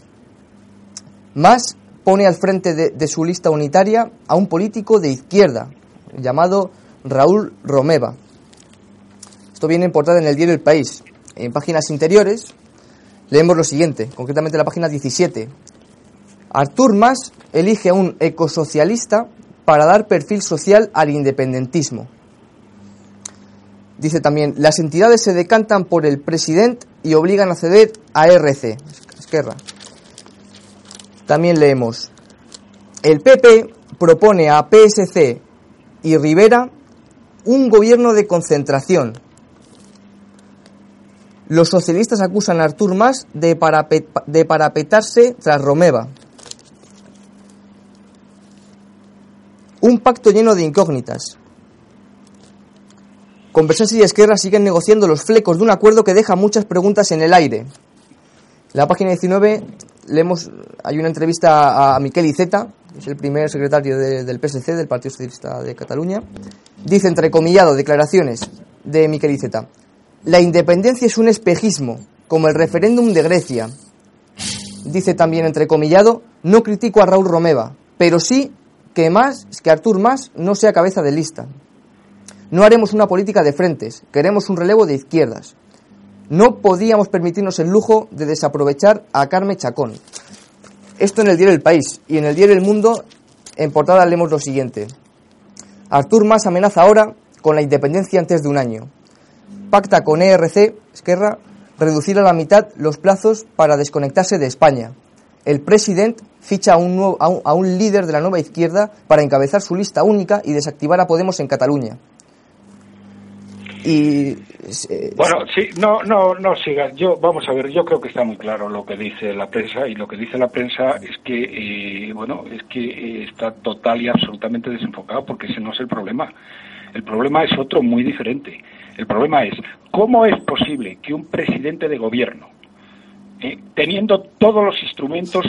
Más pone al frente de, su lista unitaria a un político de izquierda llamado Raúl Romeva. Esto viene en portada en el diario El País. En páginas interiores leemos lo siguiente, concretamente la página 17. Artur Mas elige a un ecosocialista para dar perfil social al independentismo. Dice también, las entidades se decantan por el presidente y obligan a ceder a RC. Esquerra. También leemos, el PP propone a PSC y Rivera un gobierno de concentración. Los socialistas acusan a Artur Mas de, de parapetarse tras Romeva. Un pacto lleno de incógnitas. Conversación y Esquerra siguen negociando los flecos de un acuerdo que deja muchas preguntas en el aire. La página 19 leemos, hay una entrevista a Miquel Iceta, es el primer secretario del PSC, del Partido Socialista de Cataluña. Dice, entrecomillado, declaraciones de Miquel Iceta. La independencia es un espejismo, como el referéndum de Grecia. Dice también, entrecomillado, no critico a Raúl Romeva, pero sí que más que Artur Mas no sea cabeza de lista. No haremos una política de frentes, queremos un relevo de izquierdas. No podíamos permitirnos el lujo de desaprovechar a Carmen Chacón. Esto en el diario El País y en el diario El Mundo en portada leemos lo siguiente. Artur Mas amenaza ahora con la independencia antes de un año. Pacta con ERC, Esquerra, reducir a la mitad los plazos para desconectarse de España. El presidente ficha a un, a, un, líder de la nueva izquierda para encabezar su lista única y desactivar a Podemos en Cataluña. Y eh, bueno, sí, no, no, no sigas. Yo, vamos a ver, yo creo que está muy claro lo que dice la prensa y lo que dice la prensa es que, eh, bueno, es que eh, está total y absolutamente desenfocado porque ese no es el problema. El problema es otro muy diferente. El problema es cómo es posible que un presidente de gobierno, teniendo todos los instrumentos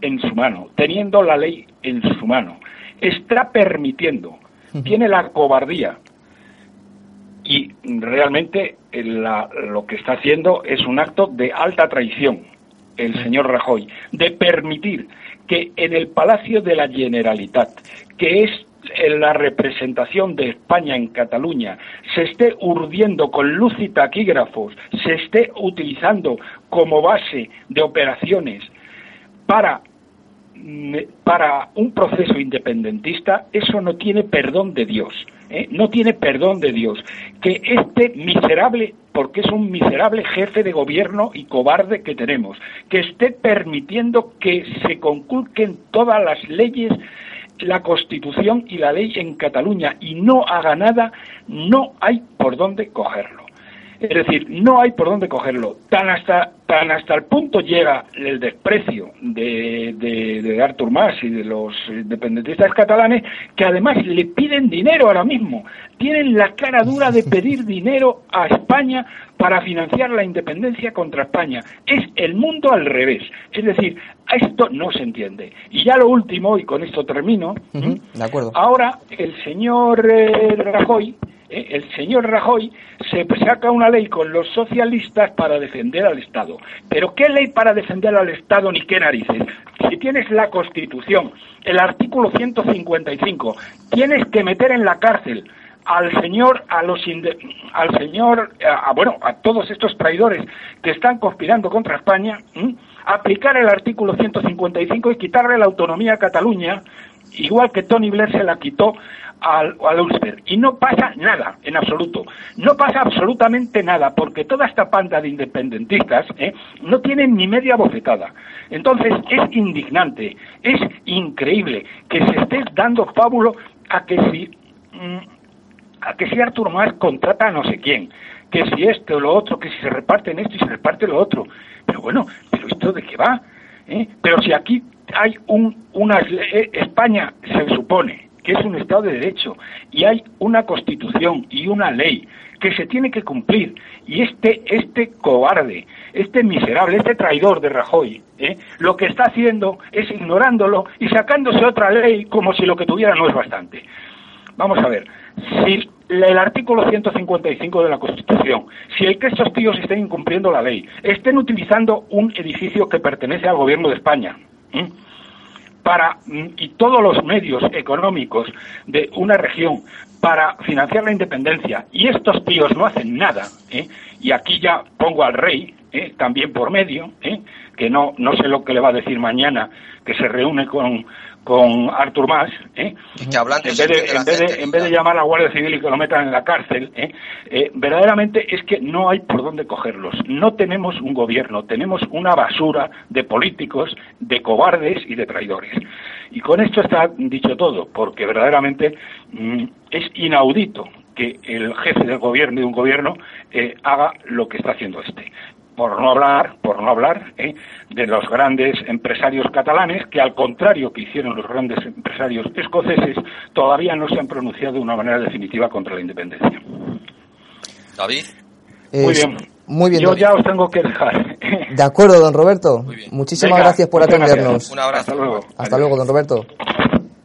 en su mano, teniendo la ley en su mano, está permitiendo, tiene la cobardía. Y realmente lo que está haciendo es un acto de alta traición, el señor Rajoy, de permitir que en el Palacio de la Generalitat, que es la representación de España en Cataluña se esté urdiendo con luz y taquígrafos, se esté utilizando como base de operaciones para para un proceso independentista eso no tiene perdón de Dios, ¿eh? no tiene perdón de Dios. Que este miserable, porque es un miserable jefe de gobierno y cobarde que tenemos, que esté permitiendo que se conculquen todas las leyes, la Constitución y la ley en Cataluña y no haga nada, no hay por dónde cogerlo. Es decir, no hay por dónde cogerlo. Tan hasta, tan hasta el punto llega el desprecio de, de, Artur Mas y de los independentistas catalanes que además le piden dinero ahora mismo. Tienen la cara dura de <laughs> pedir dinero a España para financiar la independencia contra España. Es el mundo al revés. Es decir, esto no se entiende. Y ya lo último, y con esto termino, de acuerdo. ahora el señor eh, Rajoy. El señor Rajoy se saca una ley con los socialistas para defender al Estado. Pero ¿qué ley para defender al Estado ni qué narices? Si tienes la Constitución, el artículo 155, tienes que meter en la cárcel al señor a los al señor a, bueno a todos estos traidores que están conspirando contra España aplicar el artículo 155 y quitarle la autonomía a Cataluña igual que Tony Blair se la quitó al, al Ulster. Y no pasa nada, en absoluto. No pasa absolutamente nada, porque toda esta panda de independentistas ¿eh? no tienen ni media bofetada. Entonces, es indignante, es increíble que se esté dando fábulo a que si, mm, a que si Arturo Mas contrata a no sé quién, que si esto o lo otro, que si se reparten esto y se reparte lo otro. Pero bueno, ¿pero esto de qué va? ¿Eh? Pero si aquí hay un, una... Eh, España se supone es un Estado de Derecho y hay una Constitución y una ley que se tiene que cumplir. Y este, este cobarde, este miserable, este traidor de Rajoy, ¿eh? lo que está haciendo es ignorándolo y sacándose otra ley como si lo que tuviera no es bastante. Vamos a ver, si el artículo 155 de la Constitución, si el que estos tíos estén incumpliendo la ley, estén utilizando un edificio que pertenece al Gobierno de España, para mm, y todos los medios económicos de una región para financiar la independencia y estos tíos no hacen nada ¿eh? y aquí ya pongo al rey ¿eh? también por medio ¿eh? que no no sé lo que le va a decir mañana que se reúne con con Artur Mas, ¿eh? en, vez de, llamar a la Guardia Civil y que lo metan en la cárcel, ¿eh? Eh, verdaderamente es que no hay por dónde cogerlos. No tenemos un gobierno, tenemos una basura de políticos, de cobardes y de traidores. Y con esto está dicho todo, porque verdaderamente mm, es inaudito que el jefe del gobierno de un gobierno haga lo que está haciendo este por no hablar, por no hablar ¿eh? de los grandes empresarios catalanes, que al contrario que hicieron los grandes empresarios escoceses, todavía no se han pronunciado de una manera definitiva contra la independencia. David. Muy bien. Muy bien. Yo ya os tengo que dejar. De acuerdo, don Roberto. Muchísimas gracias por atendernos. Un abrazo. Hasta luego. Hasta luego, don Roberto.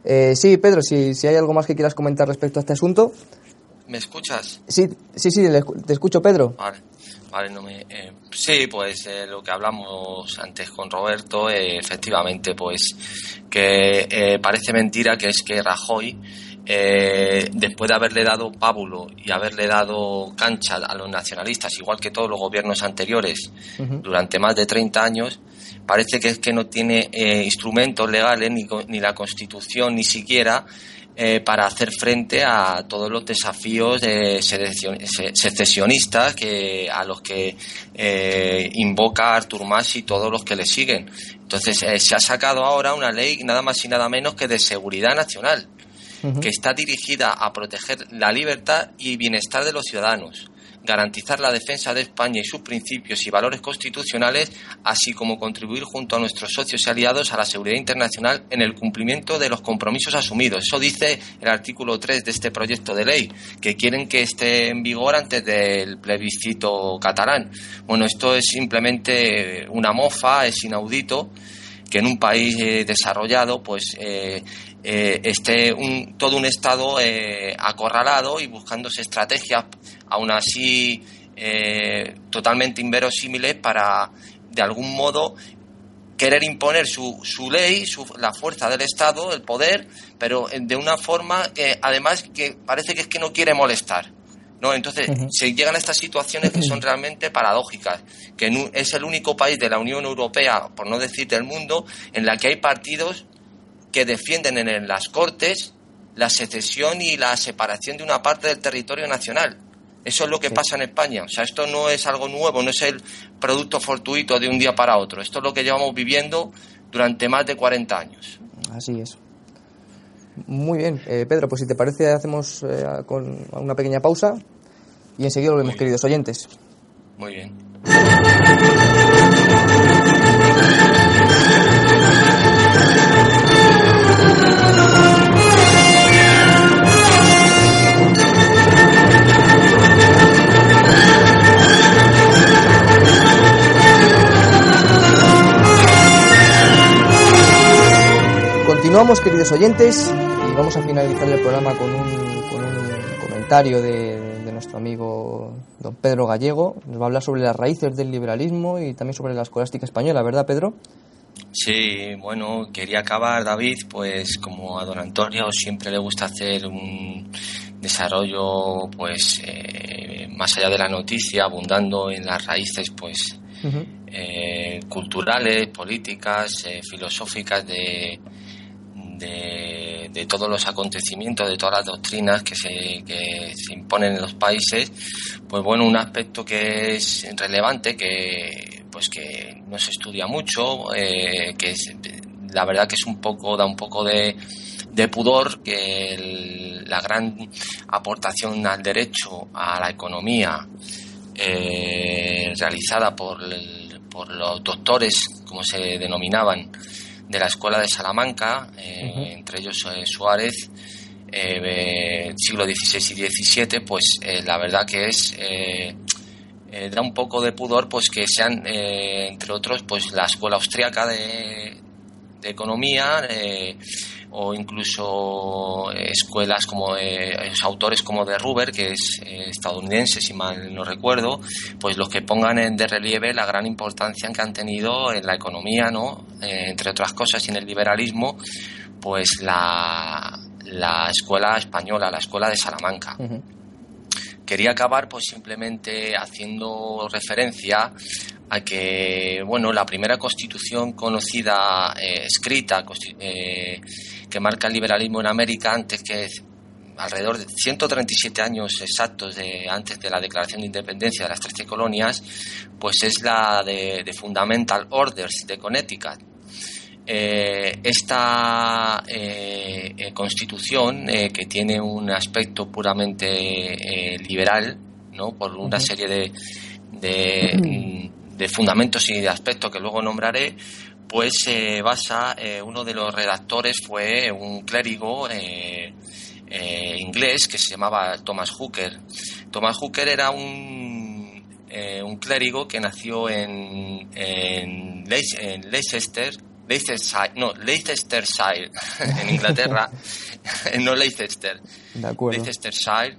Eh, sí, Pedro, si, si hay algo más que quieras comentar respecto a este asunto. ¿Me escuchas? Sí, sí, sí, te escucho, Pedro. Vale. Vale, no me, eh, sí, pues eh, lo que hablamos antes con Roberto, eh, efectivamente, pues que parece mentira que es que Rajoy, después de haberle dado pábulo y haberle dado cancha a los nacionalistas, igual que todos los gobiernos anteriores, durante más de 30 años, parece que es que no tiene instrumentos legales, ni, ni la Constitución, ni siquiera eh, para hacer frente a todos los desafíos de secesionistas que, a los que eh, invoca Artur Mas y todos los que le siguen. Entonces eh, se ha sacado ahora una ley nada más y nada menos que de seguridad nacional, que está dirigida a proteger la libertad y bienestar de los ciudadanos garantizar la defensa de España y sus principios y valores constitucionales, así como contribuir junto a nuestros socios y aliados a la seguridad internacional en el cumplimiento de los compromisos asumidos. Eso dice el artículo 3 de este proyecto de ley, que quieren que esté en vigor antes del plebiscito catalán. Bueno, esto es simplemente una mofa, es inaudito que en un país eh, desarrollado pues eh, eh, esté un, todo un Estado acorralado y buscándose estrategias aún así eh, totalmente inverosímiles para, de algún modo, querer imponer su, su ley, su, la fuerza del Estado, el poder, pero de una forma que además que parece que es que no quiere molestar. ¿no? Entonces se llegan a estas situaciones que son realmente paradójicas, que es el único país de la Unión Europea, por no decir del mundo, en la que hay partidos que defienden en las Cortes la secesión y la separación de una parte del territorio nacional. Eso es lo que pasa en España. O sea, esto no es algo nuevo, no es el producto fortuito de un día para otro. Esto es lo que llevamos viviendo durante más de 40 años. Así es. Muy bien, eh, Pedro, pues si te parece hacemos eh, con una pequeña pausa y enseguida volvemos, queridos oyentes. Muy bien. Continuamos, queridos oyentes, y vamos a finalizar el programa con un, con un comentario de, de, nuestro amigo don Pedro Gallego. Nos va a hablar sobre las raíces del liberalismo y también sobre la escolástica española, ¿verdad, Pedro? Sí, bueno, quería acabar, David, pues como a don Antonio siempre le gusta hacer un desarrollo, pues eh, más allá de la noticia, abundando en las raíces, pues uh -huh. eh, culturales, políticas, eh, filosóficas de, de, todos los acontecimientos, de todas las doctrinas que se, que se imponen en los países, pues bueno, un aspecto que es relevante, que pues que no se estudia mucho, eh, que es, la verdad que es un poco, da un poco de, de pudor que la gran aportación al derecho, a la economía, eh, realizada por, por los doctores, como se denominaban, de la Escuela de Salamanca, eh, uh -huh. entre ellos eh, Suárez, eh, siglo XVI y XVII, pues la verdad que es da un poco de pudor pues que sean, entre otros, pues la Escuela Austriaca de, de Economía o incluso escuelas como autores como de Ruber, que es estadounidense, si mal no recuerdo, pues los que pongan en de relieve la gran importancia que han tenido en la economía, ¿no? Eh, entre otras cosas, y en el liberalismo, pues la, la escuela española, la escuela de Salamanca. Uh -huh. Quería acabar pues simplemente haciendo referencia a que, bueno, la primera constitución conocida, eh, escrita, eh, que marca el liberalismo en América antes que alrededor de 137 años exactos de, antes de la declaración de independencia de las 13 colonias, pues es la de, de Fundamental Orders de Connecticut. Eh, esta eh, eh, constitución, que tiene un aspecto puramente liberal, ¿no? por una serie de, de, de, fundamentos y de aspectos que luego nombraré, pues se basa, uno de los redactores fue un clérigo eh, inglés que se llamaba Thomas Hooker. Thomas Hooker era un, eh, un clérigo que nació en, en, en Leicester, Leicestershire, no, Leicestershire, <laughs> en Inglaterra, <laughs> no Leicester, Leicestershire,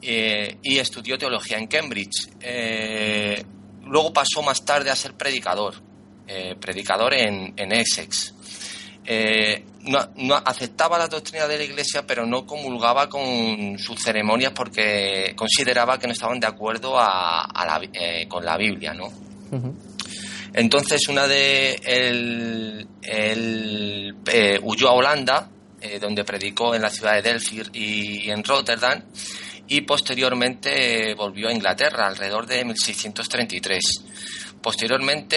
eh, y estudió teología en Cambridge. Eh, luego pasó más tarde a ser predicador, eh, predicador en, en Essex. Eh, no, no, aceptaba la doctrina de la Iglesia, pero no comulgaba con sus ceremonias porque consideraba que no estaban de acuerdo a, a la, eh, con la Biblia, ¿no? Uh -huh. Entonces, una de él, él eh, huyó a Holanda, donde predicó en la ciudad de Delphi y, y en Rotterdam, y posteriormente volvió a Inglaterra alrededor de 1633 Posteriormente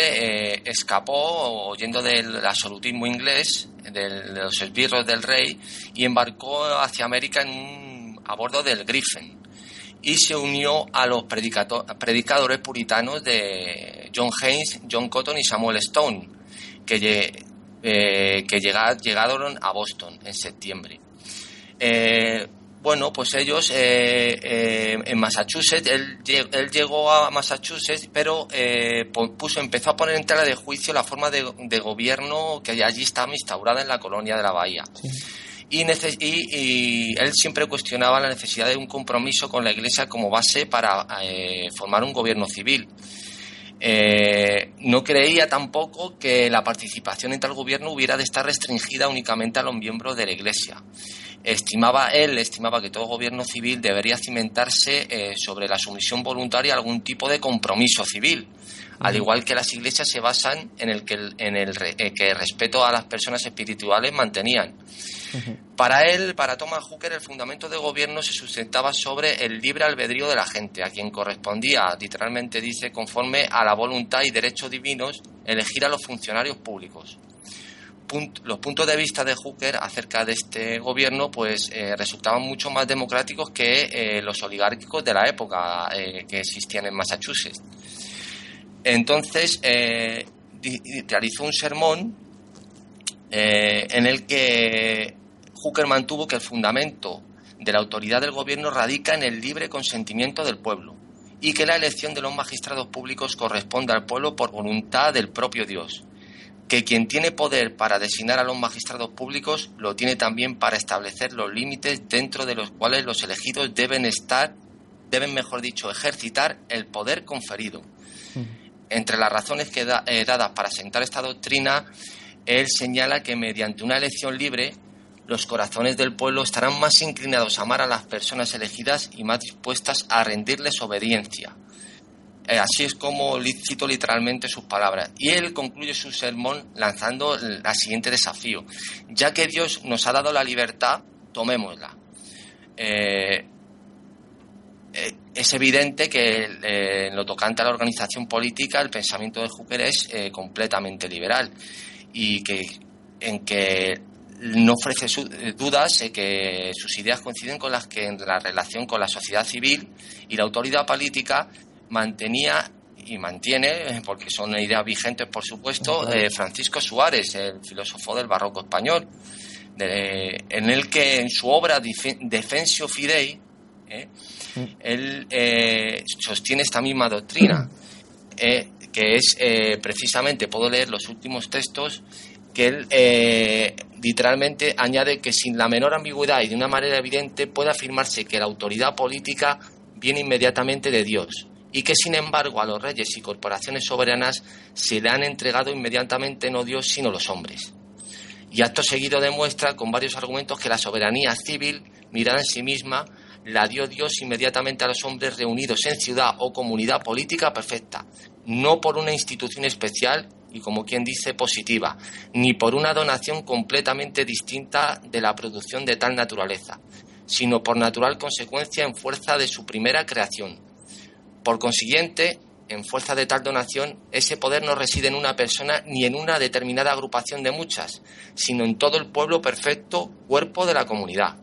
eh, escapó huyendo del absolutismo inglés, de los esbirros del rey, y embarcó hacia América a bordo del Griffin. Y se unió a los predicadores puritanos de John Haynes, John Cotton y Samuel Stone, que, eh, llegaron a Boston en septiembre. Eh, bueno, pues ellos eh, eh, en Massachusetts, él, él, llegó a Massachusetts, pero eh, puso, empezó a poner en tela de juicio la forma de, de, gobierno que allí estaba instaurada en la colonia de la Bahía. Sí. Y, y, y, él siempre cuestionaba la necesidad de un compromiso con la Iglesia como base para eh, formar un gobierno civil. Eh, no creía tampoco que la participación en tal gobierno hubiera de estar restringida únicamente a los miembros de la Iglesia estimaba él estimaba que todo gobierno civil debería cimentarse eh, sobre la sumisión voluntaria a algún tipo de compromiso civil. Al igual que las iglesias se basan en el que en el eh, que respeto a las personas espirituales mantenían. Uh -huh. para él para Thomas Hooker el fundamento de gobierno se sustentaba sobre el libre albedrío de la gente a quien correspondía literalmente dice conforme a la voluntad y derechos divinos elegir a los funcionarios públicos los puntos de vista de Hooker acerca de este gobierno pues eh, resultaban mucho más democráticos que eh, los oligárquicos de la época eh, que existían en Massachusetts. Entonces realizó un sermón en el que Hooker mantuvo que el fundamento de la autoridad del gobierno radica en el libre consentimiento del pueblo y que la elección de los magistrados públicos corresponde al pueblo por voluntad del propio Dios que quien tiene poder para designar a los magistrados públicos lo tiene también para establecer los límites dentro de los cuales los elegidos deben estar, deben, mejor dicho, ejercitar el poder conferido. Entre las razones que da, eh, dadas para sentar esta doctrina, él señala que mediante una elección libre, los corazones del pueblo estarán más inclinados a amar a las personas elegidas y más dispuestas a rendirles obediencia así es como cito literalmente sus palabras. Y él concluye su sermón lanzando el, siguiente desafío. Ya que Dios nos ha dado la libertad, tomémosla. Eh, eh, es evidente que en lo tocante a la organización política, el pensamiento de Hooker es completamente liberal y que en que no ofrece dudas de que sus ideas coinciden con las que en la relación con la sociedad civil y la autoridad política mantenía y mantiene, porque son ideas vigentes, por supuesto, eh, Francisco Suárez, el filósofo del barroco español, en el que en su obra Defensio Fidei, eh, mm. él eh, sostiene esta misma doctrina, que es precisamente, puedo leer los últimos textos, que él literalmente añade que sin la menor ambigüedad y de una manera evidente puede afirmarse que la autoridad política viene inmediatamente de Dios y que sin embargo a los reyes y corporaciones soberanas se le han entregado inmediatamente no Dios sino los hombres. Y acto seguido demuestra con varios argumentos que la soberanía civil, mirada en sí misma, la dio Dios inmediatamente a los hombres reunidos en ciudad o comunidad política perfecta, no por una institución especial y como quien dice positiva, ni por una donación completamente distinta de la producción de tal naturaleza, sino por natural consecuencia en fuerza de su primera creación, por consiguiente, en fuerza de tal donación, ese poder no reside en una persona ni en una determinada agrupación de muchas, sino en todo el pueblo perfecto, cuerpo de la comunidad.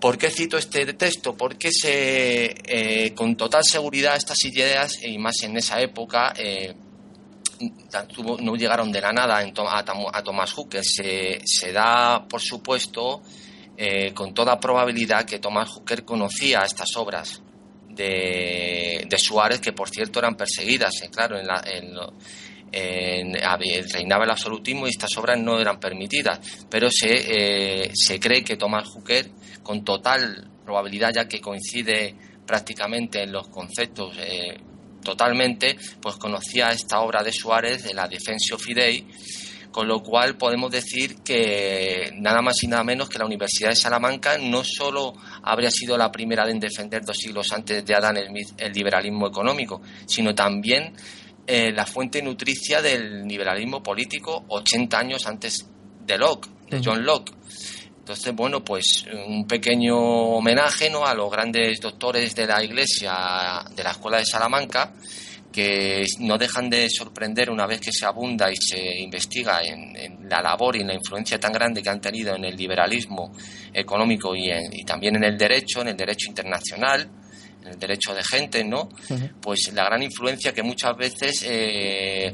¿Por qué cito este texto? Porque eh, con total seguridad estas ideas, y más en esa época, eh, no llegaron de la nada a, Thomas Hooker. Se, se da, por supuesto, eh, con toda probabilidad que Thomas Hooker conocía estas obras de, Suárez, que por cierto eran perseguidas, eh, claro, en, la, reinaba el absolutismo y estas obras no eran permitidas, pero se, eh, se cree que Tomás Hooker, con total probabilidad, ya que coincide prácticamente en los conceptos eh, totalmente, pues conocía esta obra de Suárez, de la Defensio Fidei, con lo cual podemos decir que nada más y nada menos que la Universidad de Salamanca no solo habría sido la primera en defender dos siglos antes de Adam Smith el liberalismo económico, sino también eh, la fuente nutricia del liberalismo político 80 años antes de Locke, de John Locke. Entonces, bueno, pues un pequeño homenaje ¿no? a los grandes doctores de la Iglesia de la Escuela de Salamanca que no dejan de sorprender una vez que se abunda y se investiga en, la labor y en la influencia tan grande que han tenido en el liberalismo económico y, también en el derecho, en el derecho internacional, en el derecho de gente, ¿no? Pues la gran influencia que muchas veces eh,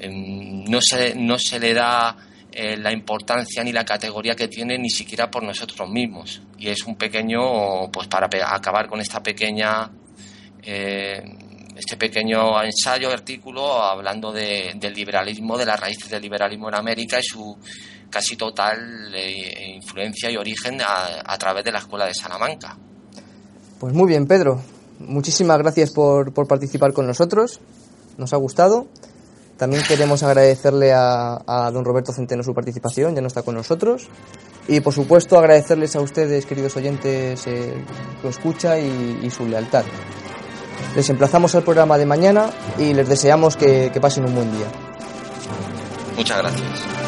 em, no, se, no se le da eh, la importancia ni la categoría que tiene ni siquiera por nosotros mismos. Y es un pequeño, pues para acabar con esta pequeña... Eh, este pequeño ensayo, artículo, hablando de, del liberalismo, de las raíces del liberalismo en América y su casi total eh, influencia y origen a, través de la Escuela de Salamanca. Pues muy bien, Pedro. Muchísimas gracias por, por participar con nosotros. Nos ha gustado. También queremos agradecerle a, don Roberto Centeno su participación, ya no está con nosotros. Y por supuesto agradecerles a ustedes, queridos oyentes, eh, su escucha y su lealtad. Les emplazamos al programa de mañana y les deseamos que, que pasen un buen día. Muchas gracias.